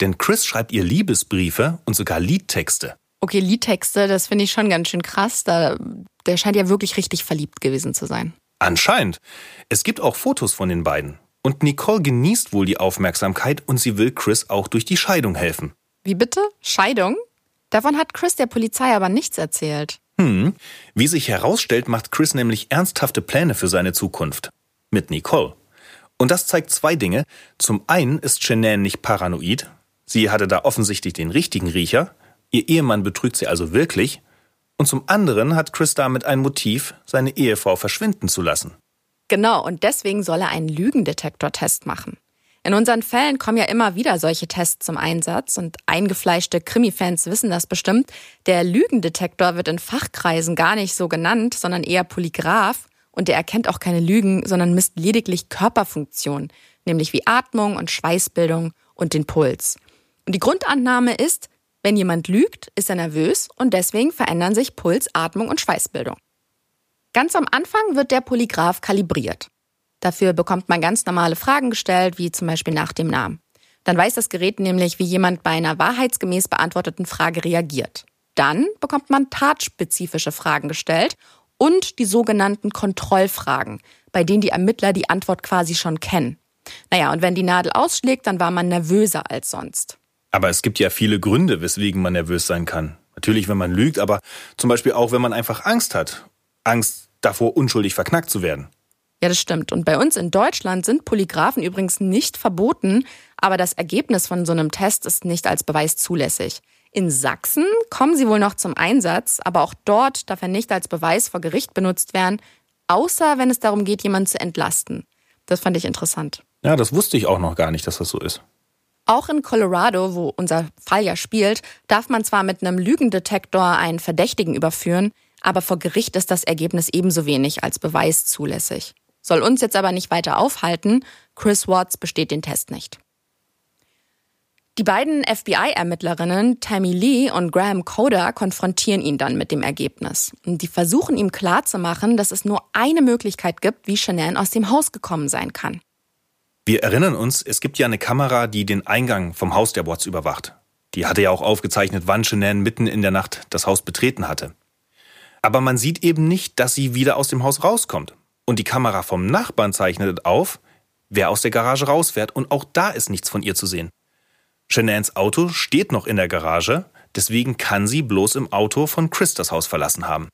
Denn Chris schreibt ihr Liebesbriefe und sogar Liedtexte. Okay, Liedtexte, das finde ich schon ganz schön krass. Da, der scheint ja wirklich richtig verliebt gewesen zu sein. Anscheinend. Es gibt auch Fotos von den beiden. Und Nicole genießt wohl die Aufmerksamkeit und sie will Chris auch durch die Scheidung helfen. Wie bitte? Scheidung? Davon hat Chris der Polizei aber nichts erzählt. Hm. Wie sich herausstellt, macht Chris nämlich ernsthafte Pläne für seine Zukunft. Mit Nicole. Und das zeigt zwei Dinge. Zum einen ist Shanann nicht paranoid. Sie hatte da offensichtlich den richtigen Riecher. Ihr Ehemann betrügt sie also wirklich. Und zum anderen hat Chris damit ein Motiv, seine Ehefrau verschwinden zu lassen. Genau, und deswegen soll er einen Lügendetektortest machen. In unseren Fällen kommen ja immer wieder solche Tests zum Einsatz und eingefleischte Krimi-Fans wissen das bestimmt. Der Lügendetektor wird in Fachkreisen gar nicht so genannt, sondern eher Polygraph und der erkennt auch keine Lügen, sondern misst lediglich Körperfunktionen, nämlich wie Atmung und Schweißbildung und den Puls. Und die Grundannahme ist, wenn jemand lügt, ist er nervös und deswegen verändern sich Puls, Atmung und Schweißbildung. Ganz am Anfang wird der Polygraph kalibriert. Dafür bekommt man ganz normale Fragen gestellt, wie zum Beispiel nach dem Namen. Dann weiß das Gerät nämlich, wie jemand bei einer wahrheitsgemäß beantworteten Frage reagiert. Dann bekommt man tatspezifische Fragen gestellt und die sogenannten Kontrollfragen, bei denen die Ermittler die Antwort quasi schon kennen. Naja, und wenn die Nadel ausschlägt, dann war man nervöser als sonst. Aber es gibt ja viele Gründe, weswegen man nervös sein kann. Natürlich, wenn man lügt, aber zum Beispiel auch, wenn man einfach Angst hat. Angst, davor unschuldig verknackt zu werden. Ja, das stimmt. Und bei uns in Deutschland sind Polygraphen übrigens nicht verboten, aber das Ergebnis von so einem Test ist nicht als Beweis zulässig. In Sachsen kommen sie wohl noch zum Einsatz, aber auch dort darf er nicht als Beweis vor Gericht benutzt werden, außer wenn es darum geht, jemanden zu entlasten. Das fand ich interessant. Ja, das wusste ich auch noch gar nicht, dass das so ist. Auch in Colorado, wo unser Fall ja spielt, darf man zwar mit einem Lügendetektor einen Verdächtigen überführen, aber vor Gericht ist das Ergebnis ebenso wenig als Beweis zulässig. Soll uns jetzt aber nicht weiter aufhalten, Chris Watts besteht den Test nicht. Die beiden FBI-Ermittlerinnen Tammy Lee und Graham Coder konfrontieren ihn dann mit dem Ergebnis. Und die versuchen ihm klarzumachen, dass es nur eine Möglichkeit gibt, wie Shanann aus dem Haus gekommen sein kann. Wir erinnern uns, es gibt ja eine Kamera, die den Eingang vom Haus der Watts überwacht. Die hatte ja auch aufgezeichnet, wann Shanann mitten in der Nacht das Haus betreten hatte. Aber man sieht eben nicht, dass sie wieder aus dem Haus rauskommt. Und die Kamera vom Nachbarn zeichnet auf, wer aus der Garage rausfährt, und auch da ist nichts von ihr zu sehen. Shanans Auto steht noch in der Garage, deswegen kann sie bloß im Auto von Chris das Haus verlassen haben.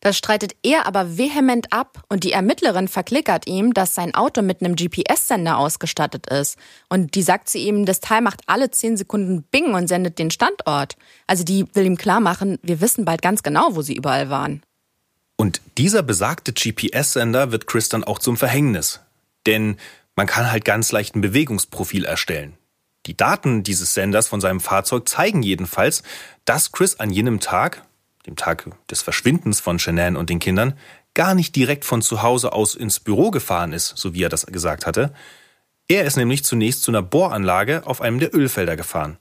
Das streitet er aber vehement ab und die Ermittlerin verklickert ihm, dass sein Auto mit einem GPS-Sender ausgestattet ist. Und die sagt zu ihm, das Teil macht alle zehn Sekunden Bing und sendet den Standort. Also die will ihm klar machen, wir wissen bald ganz genau, wo sie überall waren. Und dieser besagte GPS-Sender wird Chris dann auch zum Verhängnis. Denn man kann halt ganz leicht ein Bewegungsprofil erstellen. Die Daten dieses Senders von seinem Fahrzeug zeigen jedenfalls, dass Chris an jenem Tag, dem Tag des Verschwindens von Shanann und den Kindern, gar nicht direkt von zu Hause aus ins Büro gefahren ist, so wie er das gesagt hatte. Er ist nämlich zunächst zu einer Bohranlage auf einem der Ölfelder gefahren.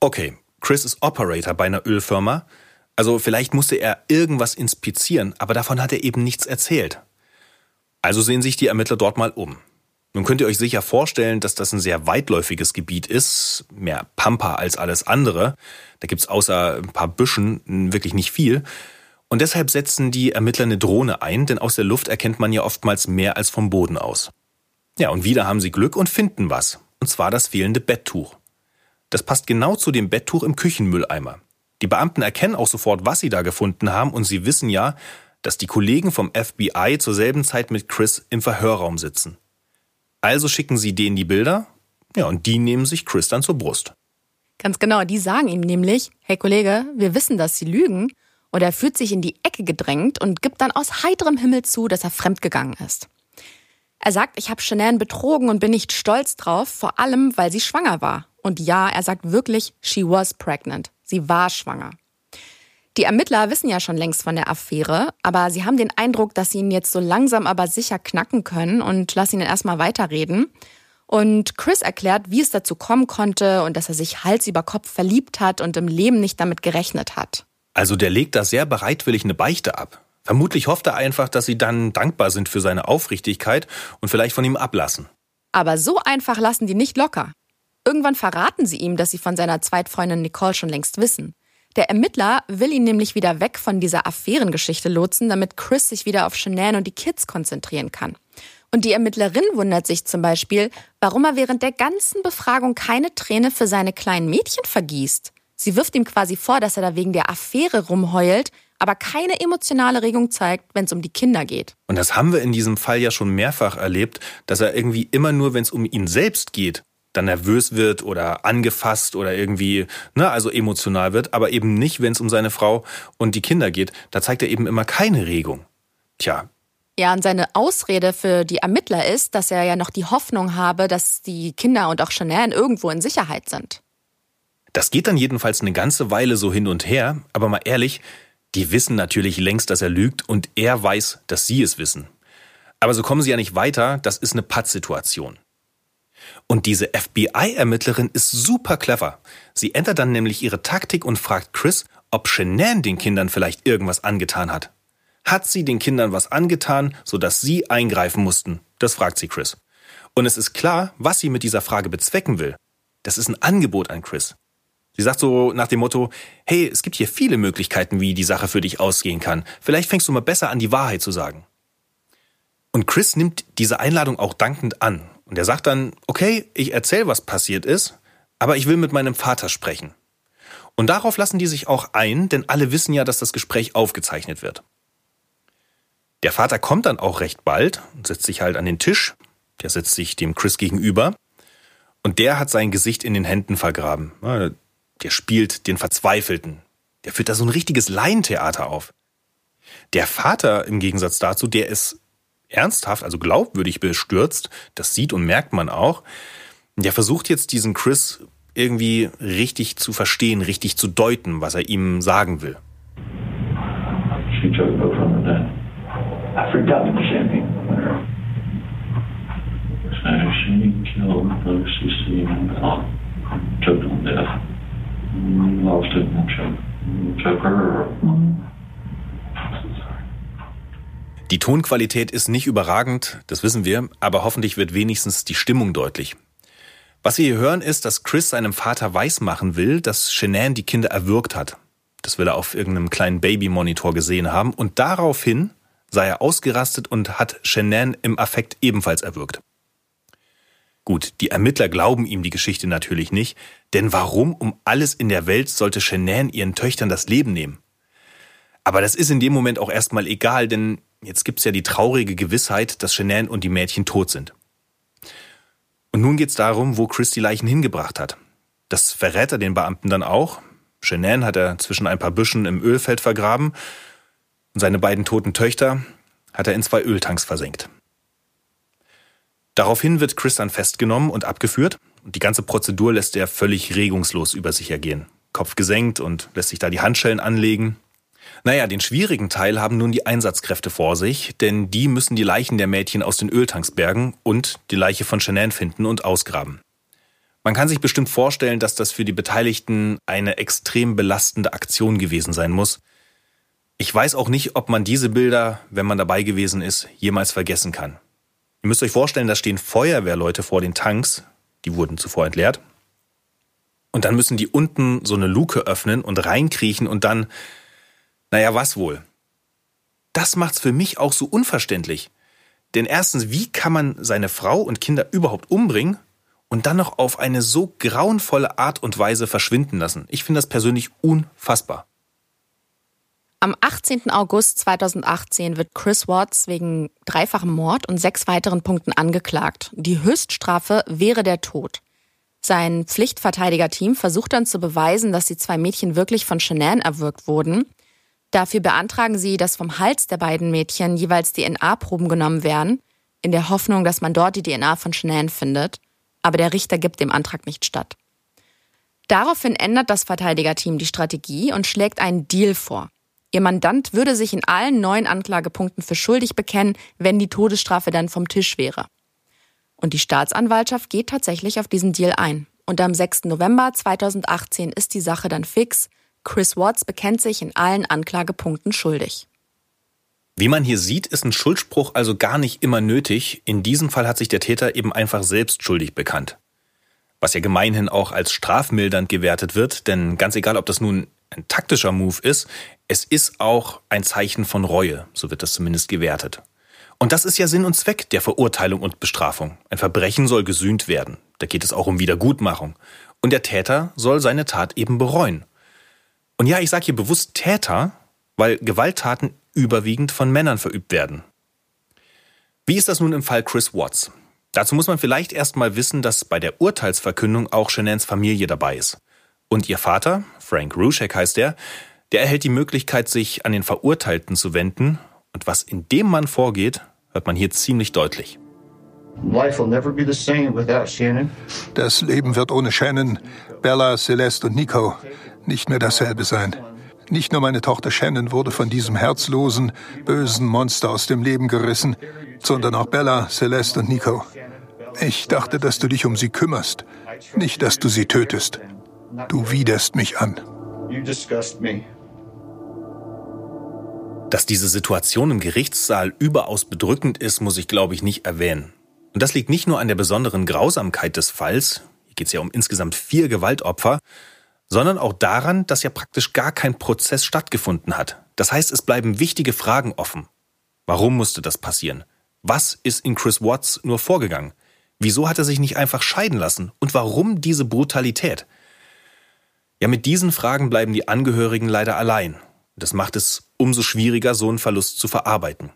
Okay, Chris ist Operator bei einer Ölfirma, also vielleicht musste er irgendwas inspizieren, aber davon hat er eben nichts erzählt. Also sehen sich die Ermittler dort mal um. Nun könnt ihr euch sicher vorstellen, dass das ein sehr weitläufiges Gebiet ist, mehr Pampa als alles andere. Da gibt's außer ein paar Büschen wirklich nicht viel. Und deshalb setzen die Ermittler eine Drohne ein, denn aus der Luft erkennt man ja oftmals mehr als vom Boden aus. Ja, und wieder haben sie Glück und finden was. Und zwar das fehlende Betttuch. Das passt genau zu dem Betttuch im Küchenmülleimer. Die Beamten erkennen auch sofort, was sie da gefunden haben, und sie wissen ja, dass die Kollegen vom FBI zur selben Zeit mit Chris im Verhörraum sitzen. Also schicken sie denen die Bilder, ja, und die nehmen sich Chris dann zur Brust. Ganz genau, die sagen ihm nämlich, hey Kollege, wir wissen, dass Sie lügen. Und er fühlt sich in die Ecke gedrängt und gibt dann aus heiterem Himmel zu, dass er fremdgegangen ist. Er sagt, ich habe Shanann betrogen und bin nicht stolz drauf, vor allem, weil sie schwanger war. Und ja, er sagt wirklich, she was pregnant. Sie war schwanger. Die Ermittler wissen ja schon längst von der Affäre, aber sie haben den Eindruck, dass sie ihn jetzt so langsam aber sicher knacken können und lassen ihn erstmal weiterreden. Und Chris erklärt, wie es dazu kommen konnte und dass er sich Hals über Kopf verliebt hat und im Leben nicht damit gerechnet hat. Also der legt da sehr bereitwillig eine Beichte ab. Vermutlich hofft er einfach, dass sie dann dankbar sind für seine Aufrichtigkeit und vielleicht von ihm ablassen. Aber so einfach lassen die nicht locker. Irgendwann verraten sie ihm, dass sie von seiner Zweitfreundin Nicole schon längst wissen. Der Ermittler will ihn nämlich wieder weg von dieser Affärengeschichte lotsen, damit Chris sich wieder auf Shanann und die Kids konzentrieren kann. Und die Ermittlerin wundert sich zum Beispiel, warum er während der ganzen Befragung keine Träne für seine kleinen Mädchen vergießt. Sie wirft ihm quasi vor, dass er da wegen der Affäre rumheult, aber keine emotionale Regung zeigt, wenn es um die Kinder geht. Und das haben wir in diesem Fall ja schon mehrfach erlebt, dass er irgendwie immer nur, wenn es um ihn selbst geht, dann nervös wird oder angefasst oder irgendwie, ne, also emotional wird, aber eben nicht, wenn es um seine Frau und die Kinder geht. Da zeigt er eben immer keine Regung. Tja. Ja, und seine Ausrede für die Ermittler ist, dass er ja noch die Hoffnung habe, dass die Kinder und auch Chanel irgendwo in Sicherheit sind. Das geht dann jedenfalls eine ganze Weile so hin und her, aber mal ehrlich, die wissen natürlich längst, dass er lügt und er weiß, dass sie es wissen. Aber so kommen sie ja nicht weiter, das ist eine Pattsituation. Und diese FBI-Ermittlerin ist super clever. Sie ändert dann nämlich ihre Taktik und fragt Chris, ob Shanann den Kindern vielleicht irgendwas angetan hat. Hat sie den Kindern was angetan, sodass sie eingreifen mussten? Das fragt sie Chris. Und es ist klar, was sie mit dieser Frage bezwecken will. Das ist ein Angebot an Chris. Sie sagt so nach dem Motto, hey, es gibt hier viele Möglichkeiten, wie die Sache für dich ausgehen kann. Vielleicht fängst du mal besser an, die Wahrheit zu sagen. Und Chris nimmt diese Einladung auch dankend an und er sagt dann, okay, ich erzähle, was passiert ist, aber ich will mit meinem Vater sprechen. Und darauf lassen die sich auch ein, denn alle wissen ja, dass das Gespräch aufgezeichnet wird. Der Vater kommt dann auch recht bald und setzt sich halt an den Tisch. Der setzt sich dem Chris gegenüber. Und der hat sein Gesicht in den Händen vergraben. Der spielt den Verzweifelten. Der führt da so ein richtiges Laientheater auf. Der Vater im Gegensatz dazu, der ist ernsthaft, also glaubwürdig bestürzt. Das sieht und merkt man auch. Der versucht jetzt diesen Chris irgendwie richtig zu verstehen, richtig zu deuten, was er ihm sagen will. Die Tonqualität ist nicht überragend, das wissen wir, aber hoffentlich wird wenigstens die Stimmung deutlich. Was wir hier hören, ist, dass Chris seinem Vater weismachen will, dass Shanann die Kinder erwürgt hat. Das will er auf irgendeinem kleinen Babymonitor gesehen haben und daraufhin sei er ausgerastet und hat Shanann im Affekt ebenfalls erwürgt. Gut, die Ermittler glauben ihm die Geschichte natürlich nicht, denn warum um alles in der Welt sollte Shanann ihren Töchtern das Leben nehmen? Aber das ist in dem Moment auch erstmal egal, denn jetzt gibt's ja die traurige Gewissheit, dass Shanann und die Mädchen tot sind. Und nun geht es darum, wo Chris die Leichen hingebracht hat. Das verrät er den Beamten dann auch. Shanann hat er zwischen ein paar Büschen im Ölfeld vergraben und seine beiden toten Töchter hat er in zwei Öltanks versenkt. Daraufhin wird Chris dann festgenommen und abgeführt und die ganze Prozedur lässt er völlig regungslos über sich ergehen. Kopf gesenkt und lässt sich da die Handschellen anlegen. Naja, den schwierigen Teil haben nun die Einsatzkräfte vor sich, denn die müssen die Leichen der Mädchen aus den Öltanks bergen und die Leiche von Shanann finden und ausgraben. Man kann sich bestimmt vorstellen, dass das für die Beteiligten eine extrem belastende Aktion gewesen sein muss. Ich weiß auch nicht, ob man diese Bilder, wenn man dabei gewesen ist, jemals vergessen kann. Ihr müsst euch vorstellen, da stehen Feuerwehrleute vor den Tanks, die wurden zuvor entleert. Und dann müssen die unten so eine Luke öffnen und reinkriechen und dann naja, was wohl? Das macht's für mich auch so unverständlich. Denn erstens, wie kann man seine Frau und Kinder überhaupt umbringen und dann noch auf eine so grauenvolle Art und Weise verschwinden lassen? Ich finde das persönlich unfassbar. Am 18. August 2018 wird Chris Watts wegen dreifachem Mord und sechs weiteren Punkten angeklagt. Die Höchststrafe wäre der Tod. Sein Pflichtverteidigerteam versucht dann zu beweisen, dass die zwei Mädchen wirklich von Shanann erwürgt wurden. Dafür beantragen sie, dass vom Hals der beiden Mädchen jeweils DNA-Proben genommen werden, in der Hoffnung, dass man dort die DNA von Shanann findet. Aber der Richter gibt dem Antrag nicht statt. Daraufhin ändert das Verteidigerteam die Strategie und schlägt einen Deal vor. Ihr Mandant würde sich in allen neuen Anklagepunkten für schuldig bekennen, wenn die Todesstrafe dann vom Tisch wäre. Und die Staatsanwaltschaft geht tatsächlich auf diesen Deal ein. Und am 6. November 2018 ist die Sache dann fix Chris Watts bekennt sich in allen Anklagepunkten schuldig. Wie man hier sieht, ist ein Schuldspruch also gar nicht immer nötig. In diesem Fall hat sich der Täter eben einfach selbst schuldig bekannt. Was ja gemeinhin auch als strafmildernd gewertet wird, denn ganz egal, ob das nun ein taktischer Move ist, es ist auch ein Zeichen von Reue, so wird das zumindest gewertet. Und das ist ja Sinn und Zweck der Verurteilung und Bestrafung. Ein Verbrechen soll gesühnt werden. Da geht es auch um Wiedergutmachung. Und der Täter soll seine Tat eben bereuen. Und ja, ich sage hier bewusst Täter, weil Gewalttaten überwiegend von Männern verübt werden. Wie ist das nun im Fall Chris Watts? Dazu muss man vielleicht erstmal wissen, dass bei der Urteilsverkündung auch Shanans Familie dabei ist. Und ihr Vater, Frank Ruschek heißt er, der erhält die Möglichkeit, sich an den Verurteilten zu wenden. Und was in dem Mann vorgeht, hört man hier ziemlich deutlich. Das Leben wird ohne Shannon, Bella, Celeste und Nico nicht mehr dasselbe sein. Nicht nur meine Tochter Shannon wurde von diesem herzlosen, bösen Monster aus dem Leben gerissen, sondern auch Bella, Celeste und Nico. Ich dachte, dass du dich um sie kümmerst, nicht, dass du sie tötest. Du widerst mich an. Dass diese Situation im Gerichtssaal überaus bedrückend ist, muss ich, glaube ich, nicht erwähnen. Und das liegt nicht nur an der besonderen Grausamkeit des Falls, hier geht es ja um insgesamt vier Gewaltopfer, sondern auch daran, dass ja praktisch gar kein Prozess stattgefunden hat. Das heißt, es bleiben wichtige Fragen offen. Warum musste das passieren? Was ist in Chris Watts nur vorgegangen? Wieso hat er sich nicht einfach scheiden lassen? Und warum diese Brutalität? Ja, mit diesen Fragen bleiben die Angehörigen leider allein. Das macht es umso schwieriger, so einen Verlust zu verarbeiten.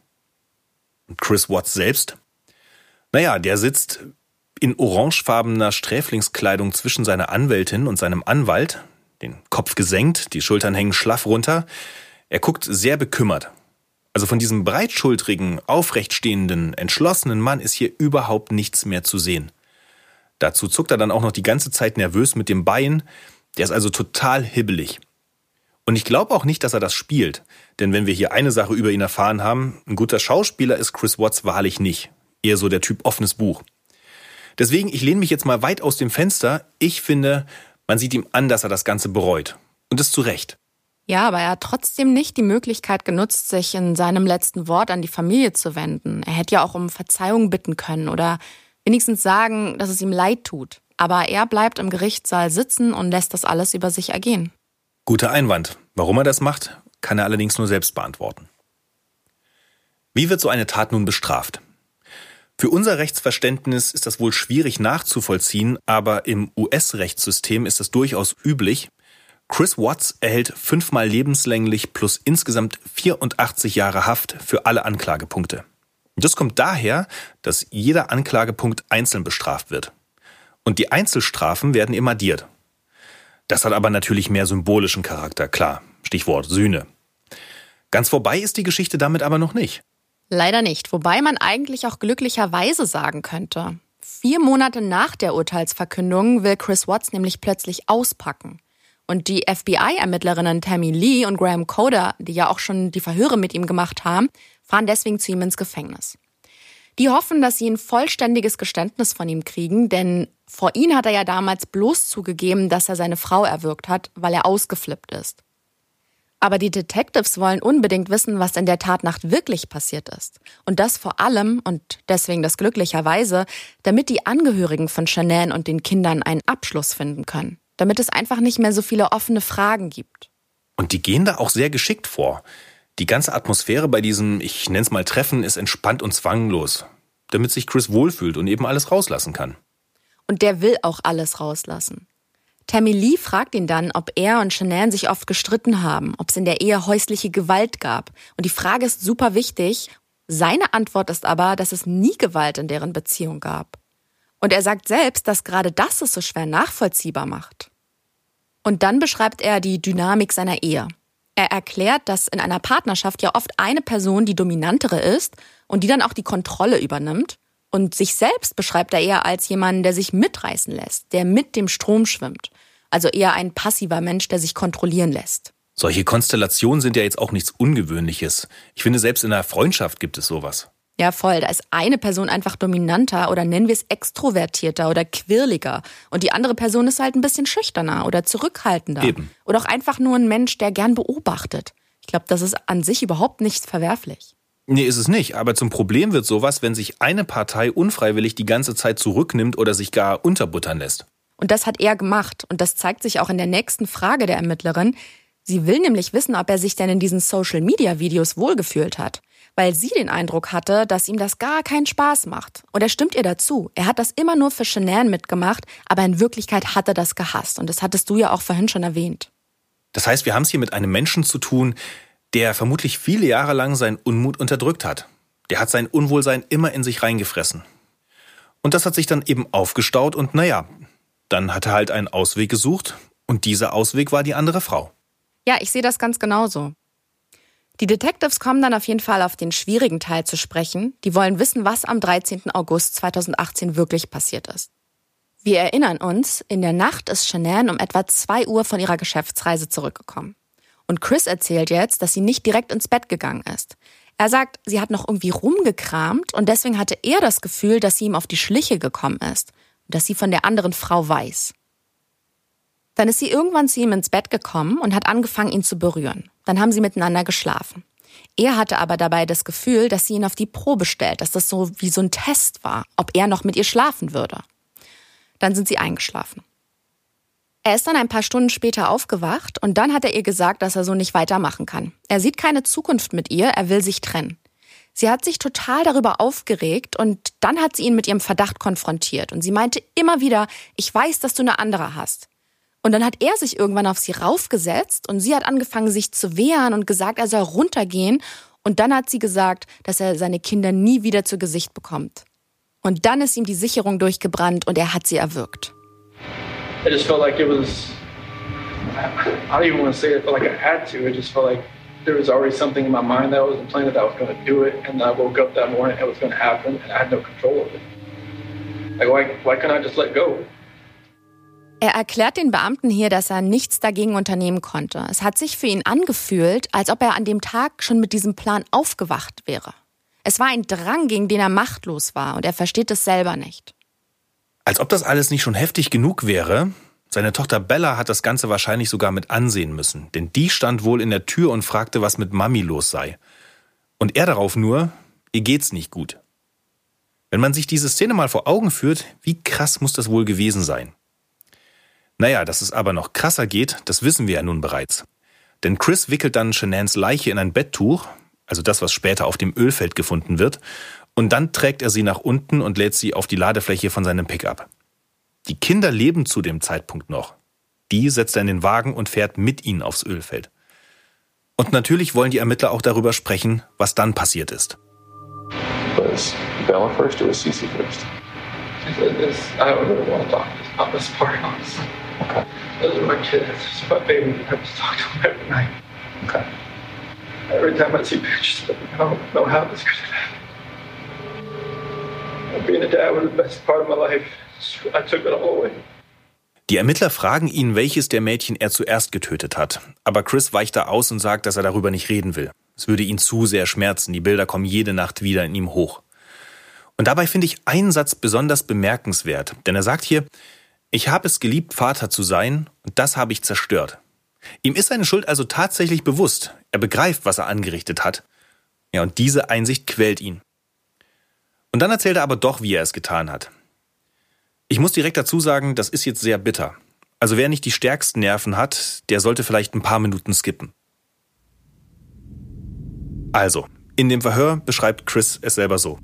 Und Chris Watts selbst? Naja, der sitzt in orangefarbener Sträflingskleidung zwischen seiner Anwältin und seinem Anwalt, den Kopf gesenkt, die Schultern hängen schlaff runter. Er guckt sehr bekümmert. Also von diesem breitschultrigen, aufrechtstehenden, entschlossenen Mann ist hier überhaupt nichts mehr zu sehen. Dazu zuckt er dann auch noch die ganze Zeit nervös mit dem Bein. Der ist also total hibbelig. Und ich glaube auch nicht, dass er das spielt. Denn wenn wir hier eine Sache über ihn erfahren haben, ein guter Schauspieler ist Chris Watts wahrlich nicht. Eher so der Typ offenes Buch. Deswegen, ich lehne mich jetzt mal weit aus dem Fenster. Ich finde, man sieht ihm an, dass er das Ganze bereut. Und das zu Recht. Ja, aber er hat trotzdem nicht die Möglichkeit genutzt, sich in seinem letzten Wort an die Familie zu wenden. Er hätte ja auch um Verzeihung bitten können oder wenigstens sagen, dass es ihm leid tut. Aber er bleibt im Gerichtssaal sitzen und lässt das alles über sich ergehen. Guter Einwand. Warum er das macht, kann er allerdings nur selbst beantworten. Wie wird so eine Tat nun bestraft? Für unser Rechtsverständnis ist das wohl schwierig nachzuvollziehen, aber im US-Rechtssystem ist es durchaus üblich. Chris Watts erhält fünfmal lebenslänglich plus insgesamt 84 Jahre Haft für alle Anklagepunkte. Das kommt daher, dass jeder Anklagepunkt einzeln bestraft wird. Und die Einzelstrafen werden immer addiert. Das hat aber natürlich mehr symbolischen Charakter, klar. Stichwort Sühne. Ganz vorbei ist die Geschichte damit aber noch nicht. Leider nicht, wobei man eigentlich auch glücklicherweise sagen könnte. Vier Monate nach der Urteilsverkündung will Chris Watts nämlich plötzlich auspacken. Und die FBI-Ermittlerinnen Tammy Lee und Graham Coder, die ja auch schon die Verhöre mit ihm gemacht haben, fahren deswegen zu ihm ins Gefängnis. Die hoffen, dass sie ein vollständiges Geständnis von ihm kriegen, denn vor ihnen hat er ja damals bloß zugegeben, dass er seine Frau erwürgt hat, weil er ausgeflippt ist. Aber die Detectives wollen unbedingt wissen, was in der Tatnacht wirklich passiert ist. Und das vor allem, und deswegen das glücklicherweise, damit die Angehörigen von Shanann und den Kindern einen Abschluss finden können. Damit es einfach nicht mehr so viele offene Fragen gibt. Und die gehen da auch sehr geschickt vor. Die ganze Atmosphäre bei diesem, ich nenn's mal Treffen, ist entspannt und zwanglos. Damit sich Chris wohlfühlt und eben alles rauslassen kann. Und der will auch alles rauslassen. Tammy Lee fragt ihn dann, ob er und Shanann sich oft gestritten haben, ob es in der Ehe häusliche Gewalt gab. Und die Frage ist super wichtig. Seine Antwort ist aber, dass es nie Gewalt in deren Beziehung gab. Und er sagt selbst, dass gerade das es so schwer nachvollziehbar macht. Und dann beschreibt er die Dynamik seiner Ehe. Er erklärt, dass in einer Partnerschaft ja oft eine Person die dominantere ist und die dann auch die Kontrolle übernimmt. Und sich selbst beschreibt er eher als jemanden, der sich mitreißen lässt, der mit dem Strom schwimmt. Also eher ein passiver Mensch, der sich kontrollieren lässt. Solche Konstellationen sind ja jetzt auch nichts Ungewöhnliches. Ich finde, selbst in einer Freundschaft gibt es sowas. Ja, voll. Da ist eine Person einfach dominanter oder nennen wir es extrovertierter oder quirliger. Und die andere Person ist halt ein bisschen schüchterner oder zurückhaltender. Eben. Oder auch einfach nur ein Mensch, der gern beobachtet. Ich glaube, das ist an sich überhaupt nichts verwerflich. Nee, ist es nicht. Aber zum Problem wird sowas, wenn sich eine Partei unfreiwillig die ganze Zeit zurücknimmt oder sich gar unterbuttern lässt. Und das hat er gemacht. Und das zeigt sich auch in der nächsten Frage der Ermittlerin. Sie will nämlich wissen, ob er sich denn in diesen Social-Media-Videos wohlgefühlt hat. Weil sie den Eindruck hatte, dass ihm das gar keinen Spaß macht. Und er stimmt ihr dazu. Er hat das immer nur für Shanann mitgemacht, aber in Wirklichkeit hat er das gehasst. Und das hattest du ja auch vorhin schon erwähnt. Das heißt, wir haben es hier mit einem Menschen zu tun, der vermutlich viele Jahre lang seinen Unmut unterdrückt hat. Der hat sein Unwohlsein immer in sich reingefressen. Und das hat sich dann eben aufgestaut und naja, dann hat er halt einen Ausweg gesucht und dieser Ausweg war die andere Frau. Ja, ich sehe das ganz genauso. Die Detectives kommen dann auf jeden Fall auf den schwierigen Teil zu sprechen. Die wollen wissen, was am 13. August 2018 wirklich passiert ist. Wir erinnern uns, in der Nacht ist Shanann um etwa 2 Uhr von ihrer Geschäftsreise zurückgekommen. Und Chris erzählt jetzt, dass sie nicht direkt ins Bett gegangen ist. Er sagt, sie hat noch irgendwie rumgekramt und deswegen hatte er das Gefühl, dass sie ihm auf die Schliche gekommen ist und dass sie von der anderen Frau weiß. Dann ist sie irgendwann zu ihm ins Bett gekommen und hat angefangen, ihn zu berühren. Dann haben sie miteinander geschlafen. Er hatte aber dabei das Gefühl, dass sie ihn auf die Probe stellt, dass das so wie so ein Test war, ob er noch mit ihr schlafen würde. Dann sind sie eingeschlafen. Er ist dann ein paar Stunden später aufgewacht und dann hat er ihr gesagt, dass er so nicht weitermachen kann. Er sieht keine Zukunft mit ihr, er will sich trennen. Sie hat sich total darüber aufgeregt und dann hat sie ihn mit ihrem Verdacht konfrontiert und sie meinte immer wieder, ich weiß, dass du eine andere hast. Und dann hat er sich irgendwann auf sie raufgesetzt und sie hat angefangen, sich zu wehren und gesagt, er soll runtergehen. Und dann hat sie gesagt, dass er seine Kinder nie wieder zu Gesicht bekommt. Und dann ist ihm die Sicherung durchgebrannt und er hat sie erwürgt. I just felt like it was I don't even want to say it, but like I had to. It just felt like there was already something in my mind that I was planning that I was going to do it, and I woke up that morning, it was going to happen, and I had no control of it. Like, why, why couldn't I just let go? Er erklärt den Beamten hier, dass er nichts dagegen unternehmen konnte. Es hat sich für ihn angefühlt, als ob er an dem Tag schon mit diesem Plan aufgewacht wäre. Es war ein Drang, gegen den er machtlos war, und er versteht es selber nicht. Als ob das alles nicht schon heftig genug wäre, seine Tochter Bella hat das Ganze wahrscheinlich sogar mit ansehen müssen, denn die stand wohl in der Tür und fragte, was mit Mami los sei. Und er darauf nur, ihr geht's nicht gut. Wenn man sich diese Szene mal vor Augen führt, wie krass muss das wohl gewesen sein? Naja, dass es aber noch krasser geht, das wissen wir ja nun bereits. Denn Chris wickelt dann Shenans Leiche in ein Betttuch, also das, was später auf dem Ölfeld gefunden wird, und dann trägt er sie nach unten und lädt sie auf die Ladefläche von seinem Pickup. Die Kinder leben zu dem Zeitpunkt noch. Die setzt er in den Wagen und fährt mit ihnen aufs Ölfeld. Und natürlich wollen die Ermittler auch darüber sprechen, was dann passiert ist. Was Bella first or was Cece first? This, I don't really want to talk about this part, honestly. Okay. Those are my kids. It's my baby. I have to talk to them every night. Okay. Every time I see pictures of them, I don't know how this could have happened. Die Ermittler fragen ihn, welches der Mädchen er zuerst getötet hat. Aber Chris weicht da aus und sagt, dass er darüber nicht reden will. Es würde ihn zu sehr schmerzen. Die Bilder kommen jede Nacht wieder in ihm hoch. Und dabei finde ich einen Satz besonders bemerkenswert. Denn er sagt hier, ich habe es geliebt, Vater zu sein, und das habe ich zerstört. Ihm ist seine Schuld also tatsächlich bewusst. Er begreift, was er angerichtet hat. Ja, und diese Einsicht quält ihn. Und dann erzählt er aber doch, wie er es getan hat. Ich muss direkt dazu sagen, das ist jetzt sehr bitter. Also wer nicht die stärksten Nerven hat, der sollte vielleicht ein paar Minuten skippen. Also, in dem Verhör beschreibt Chris es selber so.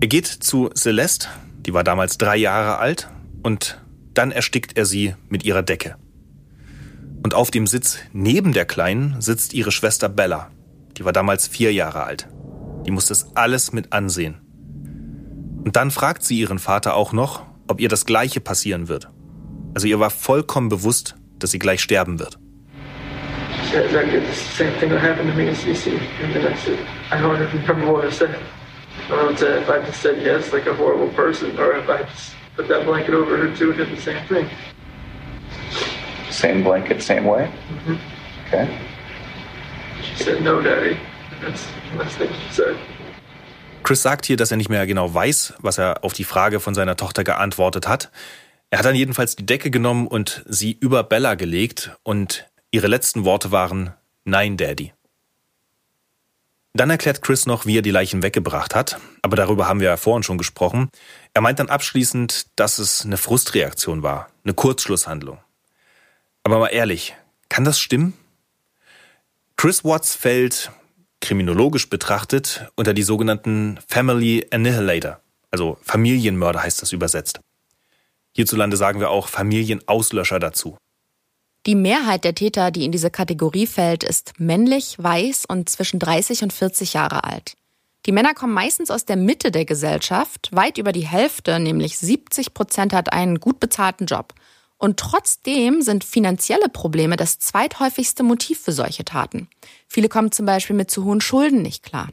Er geht zu Celeste, die war damals drei Jahre alt, und dann erstickt er sie mit ihrer Decke. Und auf dem Sitz neben der Kleinen sitzt ihre Schwester Bella, die war damals vier Jahre alt. Die muss das alles mit ansehen. Und dann fragt sie ihren Vater auch noch, ob ihr das Gleiche passieren wird. Also ihr war vollkommen bewusst, dass sie gleich sterben wird. Same blanket, same way? Mm-hmm. Okay. She said, no, Daddy. The last thing she said. Chris sagt hier, dass er nicht mehr genau weiß, was er auf die Frage von seiner Tochter geantwortet hat. Er hat dann jedenfalls die Decke genommen und sie über Bella gelegt und ihre letzten Worte waren Nein, Daddy. Dann erklärt Chris noch, wie er die Leichen weggebracht hat, aber darüber haben wir ja vorhin schon gesprochen. Er meint dann abschließend, dass es eine Frustreaktion war, eine Kurzschlusshandlung. Aber mal ehrlich, kann das stimmen? Chris Watts fällt kriminologisch betrachtet unter die sogenannten Family Annihilator, also Familienmörder heißt das übersetzt. Hierzulande sagen wir auch Familienauslöscher dazu. Die Mehrheit der Täter, die in diese Kategorie fällt, ist männlich, weiß und zwischen 30 und 40 Jahre alt. Die Männer kommen meistens aus der Mitte der Gesellschaft. Weit über die Hälfte, nämlich 70 Prozent, hat einen gut bezahlten Job. Und trotzdem sind finanzielle Probleme das zweithäufigste Motiv für solche Taten. Viele kommen zum Beispiel mit zu hohen Schulden nicht klar.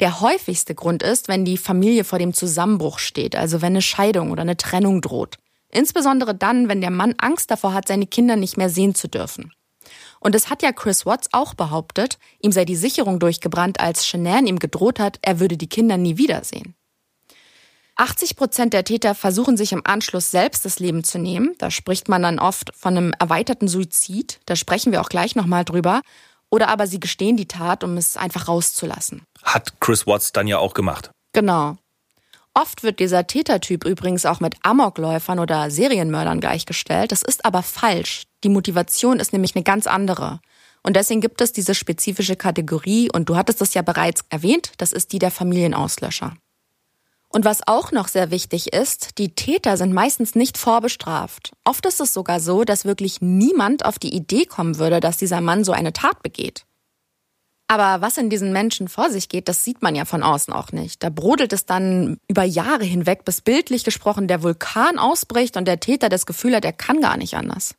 Der häufigste Grund ist, wenn die Familie vor dem Zusammenbruch steht, also wenn eine Scheidung oder eine Trennung droht. Insbesondere dann, wenn der Mann Angst davor hat, seine Kinder nicht mehr sehen zu dürfen. Und es hat ja Chris Watts auch behauptet, ihm sei die Sicherung durchgebrannt, als Shanann ihm gedroht hat, er würde die Kinder nie wiedersehen. 80 Prozent der Täter versuchen sich im Anschluss selbst das Leben zu nehmen. Da spricht man dann oft von einem erweiterten Suizid. Da sprechen wir auch gleich nochmal drüber. Oder aber sie gestehen die Tat, um es einfach rauszulassen. Hat Chris Watts dann ja auch gemacht. Genau. Oft wird dieser Tätertyp übrigens auch mit Amokläufern oder Serienmördern gleichgestellt. Das ist aber falsch. Die Motivation ist nämlich eine ganz andere. Und deswegen gibt es diese spezifische Kategorie, und du hattest es ja bereits erwähnt, das ist die der Familienauslöscher. Und was auch noch sehr wichtig ist, die Täter sind meistens nicht vorbestraft. Oft ist es sogar so, dass wirklich niemand auf die Idee kommen würde, dass dieser Mann so eine Tat begeht. Aber was in diesen Menschen vor sich geht, das sieht man ja von außen auch nicht. Da brodelt es dann über Jahre hinweg, bis bildlich gesprochen der Vulkan ausbricht und der Täter das Gefühl hat, er kann gar nicht anders.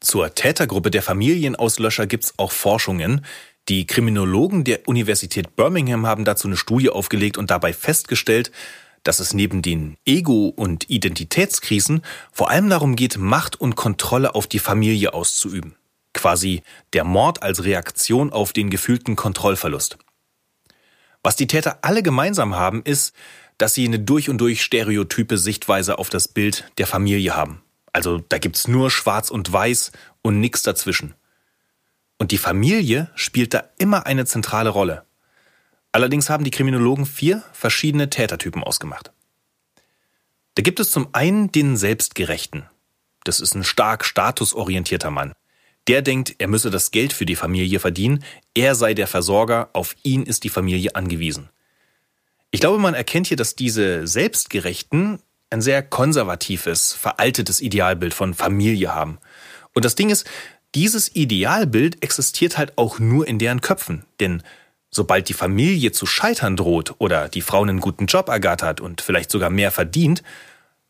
Zur Tätergruppe der Familienauslöscher gibt's auch Forschungen. Die Kriminologen der Universität Birmingham haben dazu eine Studie aufgelegt und dabei festgestellt, dass es neben den Ego- und Identitätskrisen vor allem darum geht, Macht und Kontrolle auf die Familie auszuüben. Quasi der Mord als Reaktion auf den gefühlten Kontrollverlust. Was die Täter alle gemeinsam haben, ist, dass sie eine durch und durch stereotype Sichtweise auf das Bild der Familie haben. Also da gibt's nur Schwarz und Weiß und nichts dazwischen. Und die Familie spielt da immer eine zentrale Rolle. Allerdings haben die Kriminologen vier verschiedene Tätertypen ausgemacht. Da gibt es zum einen den Selbstgerechten. Das ist ein stark statusorientierter Mann. Der denkt, er müsse das Geld für die Familie verdienen, er sei der Versorger, auf ihn ist die Familie angewiesen. Ich glaube, man erkennt hier, dass diese Selbstgerechten ein sehr konservatives, veraltetes Idealbild von Familie haben. Und das Ding ist, dieses Idealbild existiert halt auch nur in deren Köpfen. Denn sobald die Familie zu scheitern droht oder die Frau einen guten Job ergattert und vielleicht sogar mehr verdient,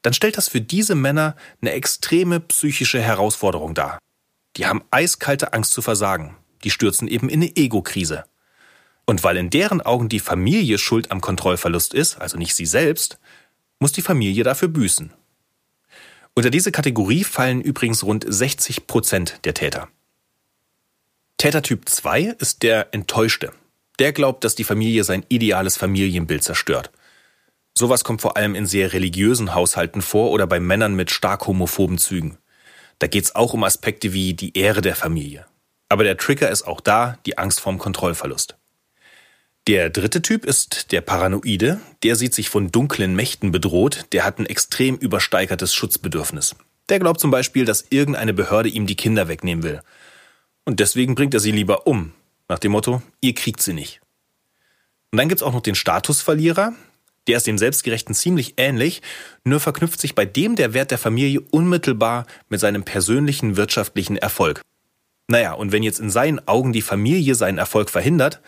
dann stellt das für diese Männer eine extreme psychische Herausforderung dar. Die haben eiskalte Angst zu versagen. Die stürzen eben in eine Ego-Krise. Und weil in deren Augen die Familie schuld am Kontrollverlust ist, also nicht sie selbst, muss die Familie dafür büßen. Unter diese Kategorie fallen übrigens rund 60 Prozent der Täter. Tätertyp 2 ist der Enttäuschte. Der glaubt, dass die Familie sein ideales Familienbild zerstört. Sowas kommt vor allem in sehr religiösen Haushalten vor oder bei Männern mit stark homophoben Zügen. Da geht's auch um Aspekte wie die Ehre der Familie. Aber der Trigger ist auch da, die Angst vorm Kontrollverlust. Der dritte Typ ist der Paranoide. Der sieht sich von dunklen Mächten bedroht. Der hat ein extrem übersteigertes Schutzbedürfnis. Der glaubt zum Beispiel, dass irgendeine Behörde ihm die Kinder wegnehmen will. Und deswegen bringt er sie lieber um. Nach dem Motto, ihr kriegt sie nicht. Und dann gibt's auch noch den Statusverlierer. Der ist dem Selbstgerechten ziemlich ähnlich, nur verknüpft sich bei dem der Wert der Familie unmittelbar mit seinem persönlichen wirtschaftlichen Erfolg. Naja, und wenn jetzt in seinen Augen die Familie seinen Erfolg verhindert,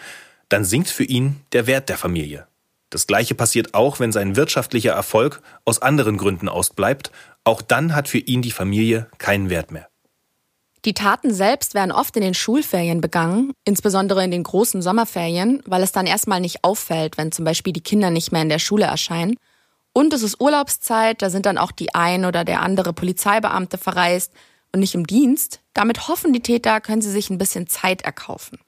dann sinkt für ihn der Wert der Familie. Das gleiche passiert auch, wenn sein wirtschaftlicher Erfolg aus anderen Gründen ausbleibt. Auch dann hat für ihn die Familie keinen Wert mehr. Die Taten selbst werden oft in den Schulferien begangen, insbesondere in den großen Sommerferien, weil es dann erstmal nicht auffällt, wenn zum Beispiel die Kinder nicht mehr in der Schule erscheinen. Und es ist Urlaubszeit, da sind dann auch die ein oder der andere Polizeibeamte verreist und nicht im Dienst. Damit hoffen die Täter, können sie sich ein bisschen Zeit erkaufen.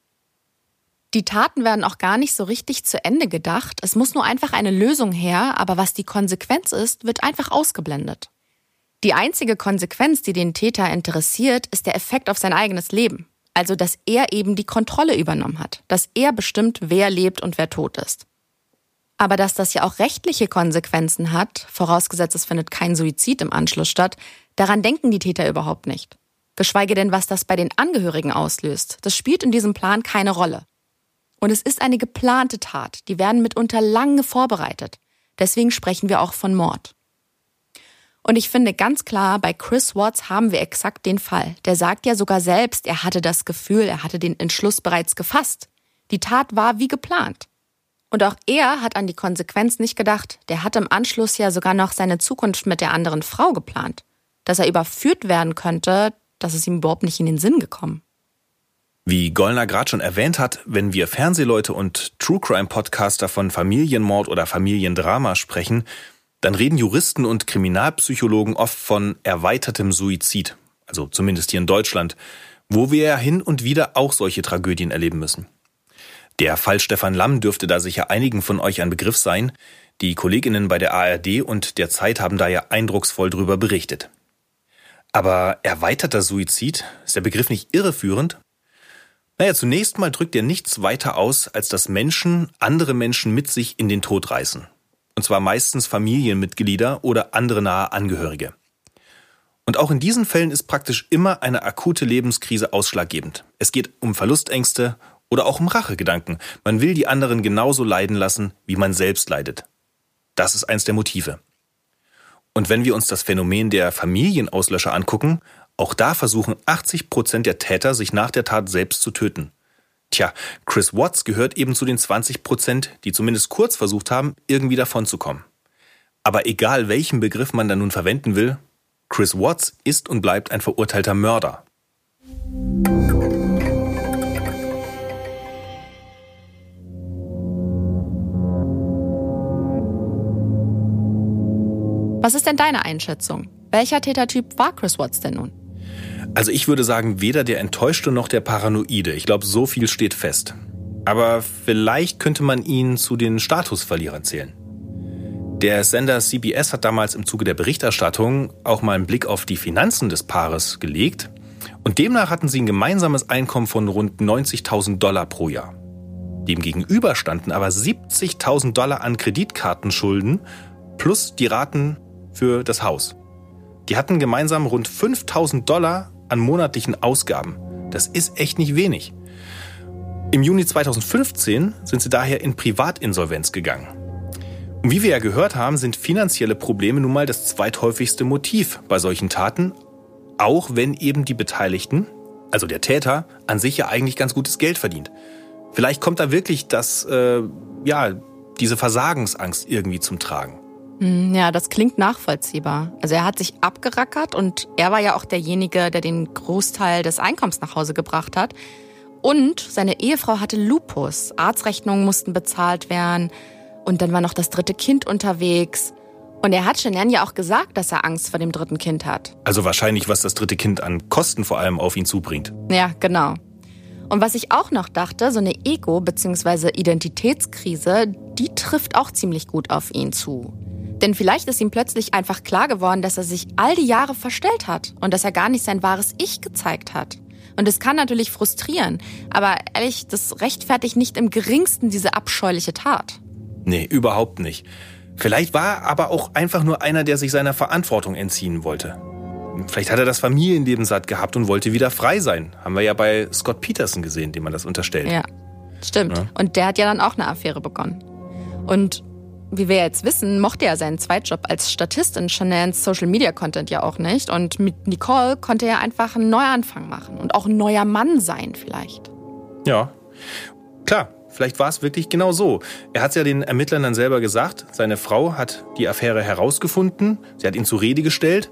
Die Taten werden auch gar nicht so richtig zu Ende gedacht. Es muss nur einfach eine Lösung her, aber was die Konsequenz ist, wird einfach ausgeblendet. Die einzige Konsequenz, die den Täter interessiert, ist der Effekt auf sein eigenes Leben. Also, dass er eben die Kontrolle übernommen hat, dass er bestimmt, wer lebt und wer tot ist. Aber dass das ja auch rechtliche Konsequenzen hat, vorausgesetzt es findet kein Suizid im Anschluss statt, daran denken die Täter überhaupt nicht. Geschweige denn, was das bei den Angehörigen auslöst. Das spielt in diesem Plan keine Rolle. Und es ist eine geplante Tat. Die werden mitunter lange vorbereitet. Deswegen sprechen wir auch von Mord. Und ich finde ganz klar, bei Chris Watts haben wir exakt den Fall. Der sagt ja sogar selbst, er hatte das Gefühl, er hatte den Entschluss bereits gefasst. Die Tat war wie geplant. Und auch er hat an die Konsequenz nicht gedacht. Der hat im Anschluss ja sogar noch seine Zukunft mit der anderen Frau geplant. Dass er überführt werden könnte, das ist ihm überhaupt nicht in den Sinn gekommen. Wie Gollner gerade schon erwähnt hat, wenn wir Fernsehleute und True Crime Podcaster von Familienmord oder Familiendrama sprechen, dann reden Juristen und Kriminalpsychologen oft von erweitertem Suizid, also zumindest hier in Deutschland, wo wir ja hin und wieder auch solche Tragödien erleben müssen. Der Fall Stefan Lamm dürfte da sicher einigen von euch ein Begriff sein. Die Kolleginnen bei der ARD und der Zeit haben da ja eindrucksvoll drüber berichtet. Aber erweiterter Suizid, ist der Begriff nicht irreführend? Naja, zunächst mal drückt er nichts weiter aus, als dass Menschen andere Menschen mit sich in den Tod reißen. Und zwar meistens Familienmitglieder oder andere nahe Angehörige. Und auch in diesen Fällen ist praktisch immer eine akute Lebenskrise ausschlaggebend. Es geht um Verlustängste oder auch um Rachegedanken. Man will die anderen genauso leiden lassen, wie man selbst leidet. Das ist eins der Motive. Und wenn wir uns das Phänomen der Familienauslöscher angucken, auch da versuchen 80 Prozent der Täter, sich nach der Tat selbst zu töten. Tja, Chris Watts gehört eben zu den 20 Prozent, die zumindest kurz versucht haben, irgendwie davonzukommen. Aber egal welchen Begriff man da nun verwenden will, Chris Watts ist und bleibt ein verurteilter Mörder. Was ist denn deine Einschätzung? Welcher Tätertyp war Chris Watts denn nun? Also ich würde sagen, weder der Enttäuschte noch der Paranoide. Ich glaube, so viel steht fest. Aber vielleicht könnte man ihn zu den Statusverlierern zählen. Der Sender CBS hat damals im Zuge der Berichterstattung auch mal einen Blick auf die Finanzen des Paares gelegt. Und demnach hatten sie ein gemeinsames Einkommen von rund 90.000 Dollar pro Jahr. Demgegenüber standen aber 70.000 Dollar an Kreditkartenschulden plus die Raten für das Haus. Die hatten gemeinsam rund 5000 Dollar an monatlichen Ausgaben. Das ist echt nicht wenig. Im Juni 2015 sind sie daher in Privatinsolvenz gegangen. Und wie wir ja gehört haben, sind finanzielle Probleme nun mal das zweithäufigste Motiv bei solchen Taten, auch wenn eben die Beteiligten, also der Täter, an sich ja eigentlich ganz gutes Geld verdient. Vielleicht kommt da wirklich das, äh, ja, diese Versagensangst irgendwie zum Tragen. Hm, ja, das klingt nachvollziehbar. Also er hat sich abgerackert und er war ja auch derjenige, der den Großteil des Einkommens nach Hause gebracht hat. Und seine Ehefrau hatte Lupus. Arztrechnungen mussten bezahlt werden. Und dann war noch das dritte Kind unterwegs. Und er hat Shenan ja auch gesagt, dass er Angst vor dem dritten Kind hat. Also wahrscheinlich, was das dritte Kind an Kosten vor allem auf ihn zubringt. Ja, genau. Und was ich auch noch dachte, so eine Ego- bzw. Identitätskrise, die trifft auch ziemlich gut auf ihn zu. Denn vielleicht ist ihm plötzlich einfach klar geworden, dass er sich all die Jahre verstellt hat und dass er gar nicht sein wahres Ich gezeigt hat. Und es kann natürlich frustrieren, aber ehrlich, das rechtfertigt nicht im geringsten diese abscheuliche Tat. Nee, überhaupt nicht. Vielleicht war er aber auch einfach nur einer, der sich seiner Verantwortung entziehen wollte. Vielleicht hat er das Familienleben satt gehabt und wollte wieder frei sein. Haben wir ja bei Scott Peterson gesehen, dem man das unterstellt. Ja, stimmt. Ja. Und der hat ja dann auch eine Affäre begonnen. Und wie wir jetzt wissen, mochte er seinen Zweitjob als Statist in Chanels Social Media Content ja auch nicht. Und mit Nicole konnte er einfach einen Neuanfang machen und auch ein neuer Mann sein, vielleicht. Ja, klar. Vielleicht war es wirklich genau so. Er hat es ja den Ermittlern dann selber gesagt. Seine Frau hat die Affäre herausgefunden. Sie hat ihn zur Rede gestellt.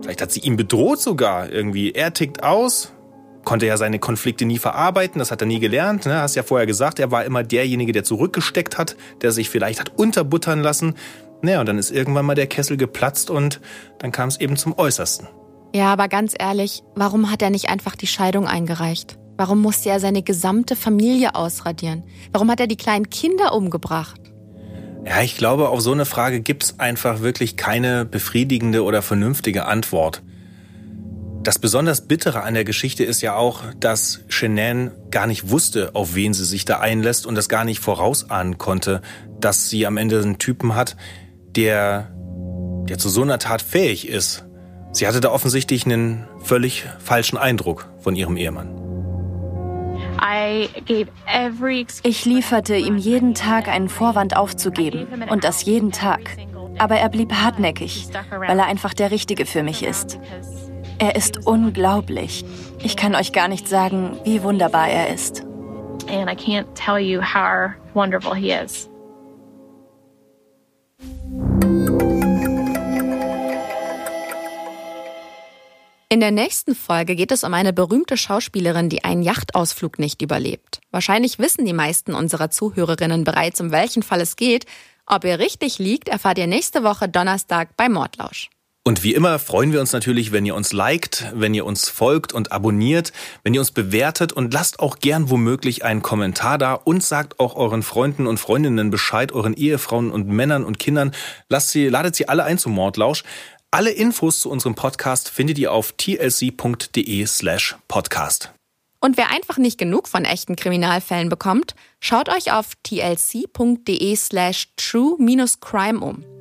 Vielleicht hat sie ihn bedroht sogar irgendwie. Er tickt aus, konnte ja seine Konflikte nie verarbeiten, das hat er nie gelernt. Ne? Hast ja vorher gesagt, er war immer derjenige, der zurückgesteckt hat, der sich vielleicht hat unterbuttern lassen. Naja, und dann ist irgendwann mal der Kessel geplatzt und dann kam es eben zum Äußersten. Ja, aber ganz ehrlich, warum hat er nicht einfach die Scheidung eingereicht? Warum musste er seine gesamte Familie ausradieren? Warum hat er die kleinen Kinder umgebracht? Ja, ich glaube, auf so eine Frage gibt's einfach wirklich keine befriedigende oder vernünftige Antwort. Das besonders Bittere an der Geschichte ist ja auch, dass Shenan gar nicht wusste, auf wen sie sich da einlässt und das gar nicht vorausahnen konnte, dass sie am Ende einen Typen hat, der, der zu so einer Tat fähig ist. Sie hatte da offensichtlich einen völlig falschen Eindruck von ihrem Ehemann. Ich lieferte ihm jeden Tag einen Vorwand aufzugeben und das jeden Tag. Aber er blieb hartnäckig, weil er einfach der Richtige für mich ist. Er ist unglaublich. Ich kann euch gar nicht sagen, wie wunderbar er ist. And I can't tell you how wonderful he is. In der nächsten Folge geht es um eine berühmte Schauspielerin, die einen Yachtausflug nicht überlebt. Wahrscheinlich wissen die meisten unserer Zuhörerinnen bereits, um welchen Fall es geht. Ob ihr richtig liegt, erfahrt ihr nächste Woche Donnerstag bei Mordlausch. Und wie immer freuen wir uns natürlich, wenn ihr uns liked, wenn ihr uns folgt und abonniert, wenn ihr uns bewertet und lasst auch gern womöglich einen Kommentar da und sagt auch euren Freunden und Freundinnen Bescheid, euren Ehefrauen und Männern und Kindern. Lasst sie, ladet sie alle ein zum Mordlausch. Alle Infos zu unserem Podcast findet ihr auf tlc.de slash podcast. Und wer einfach nicht genug von echten Kriminalfällen bekommt, schaut euch auf tlc.de slash true-crime um.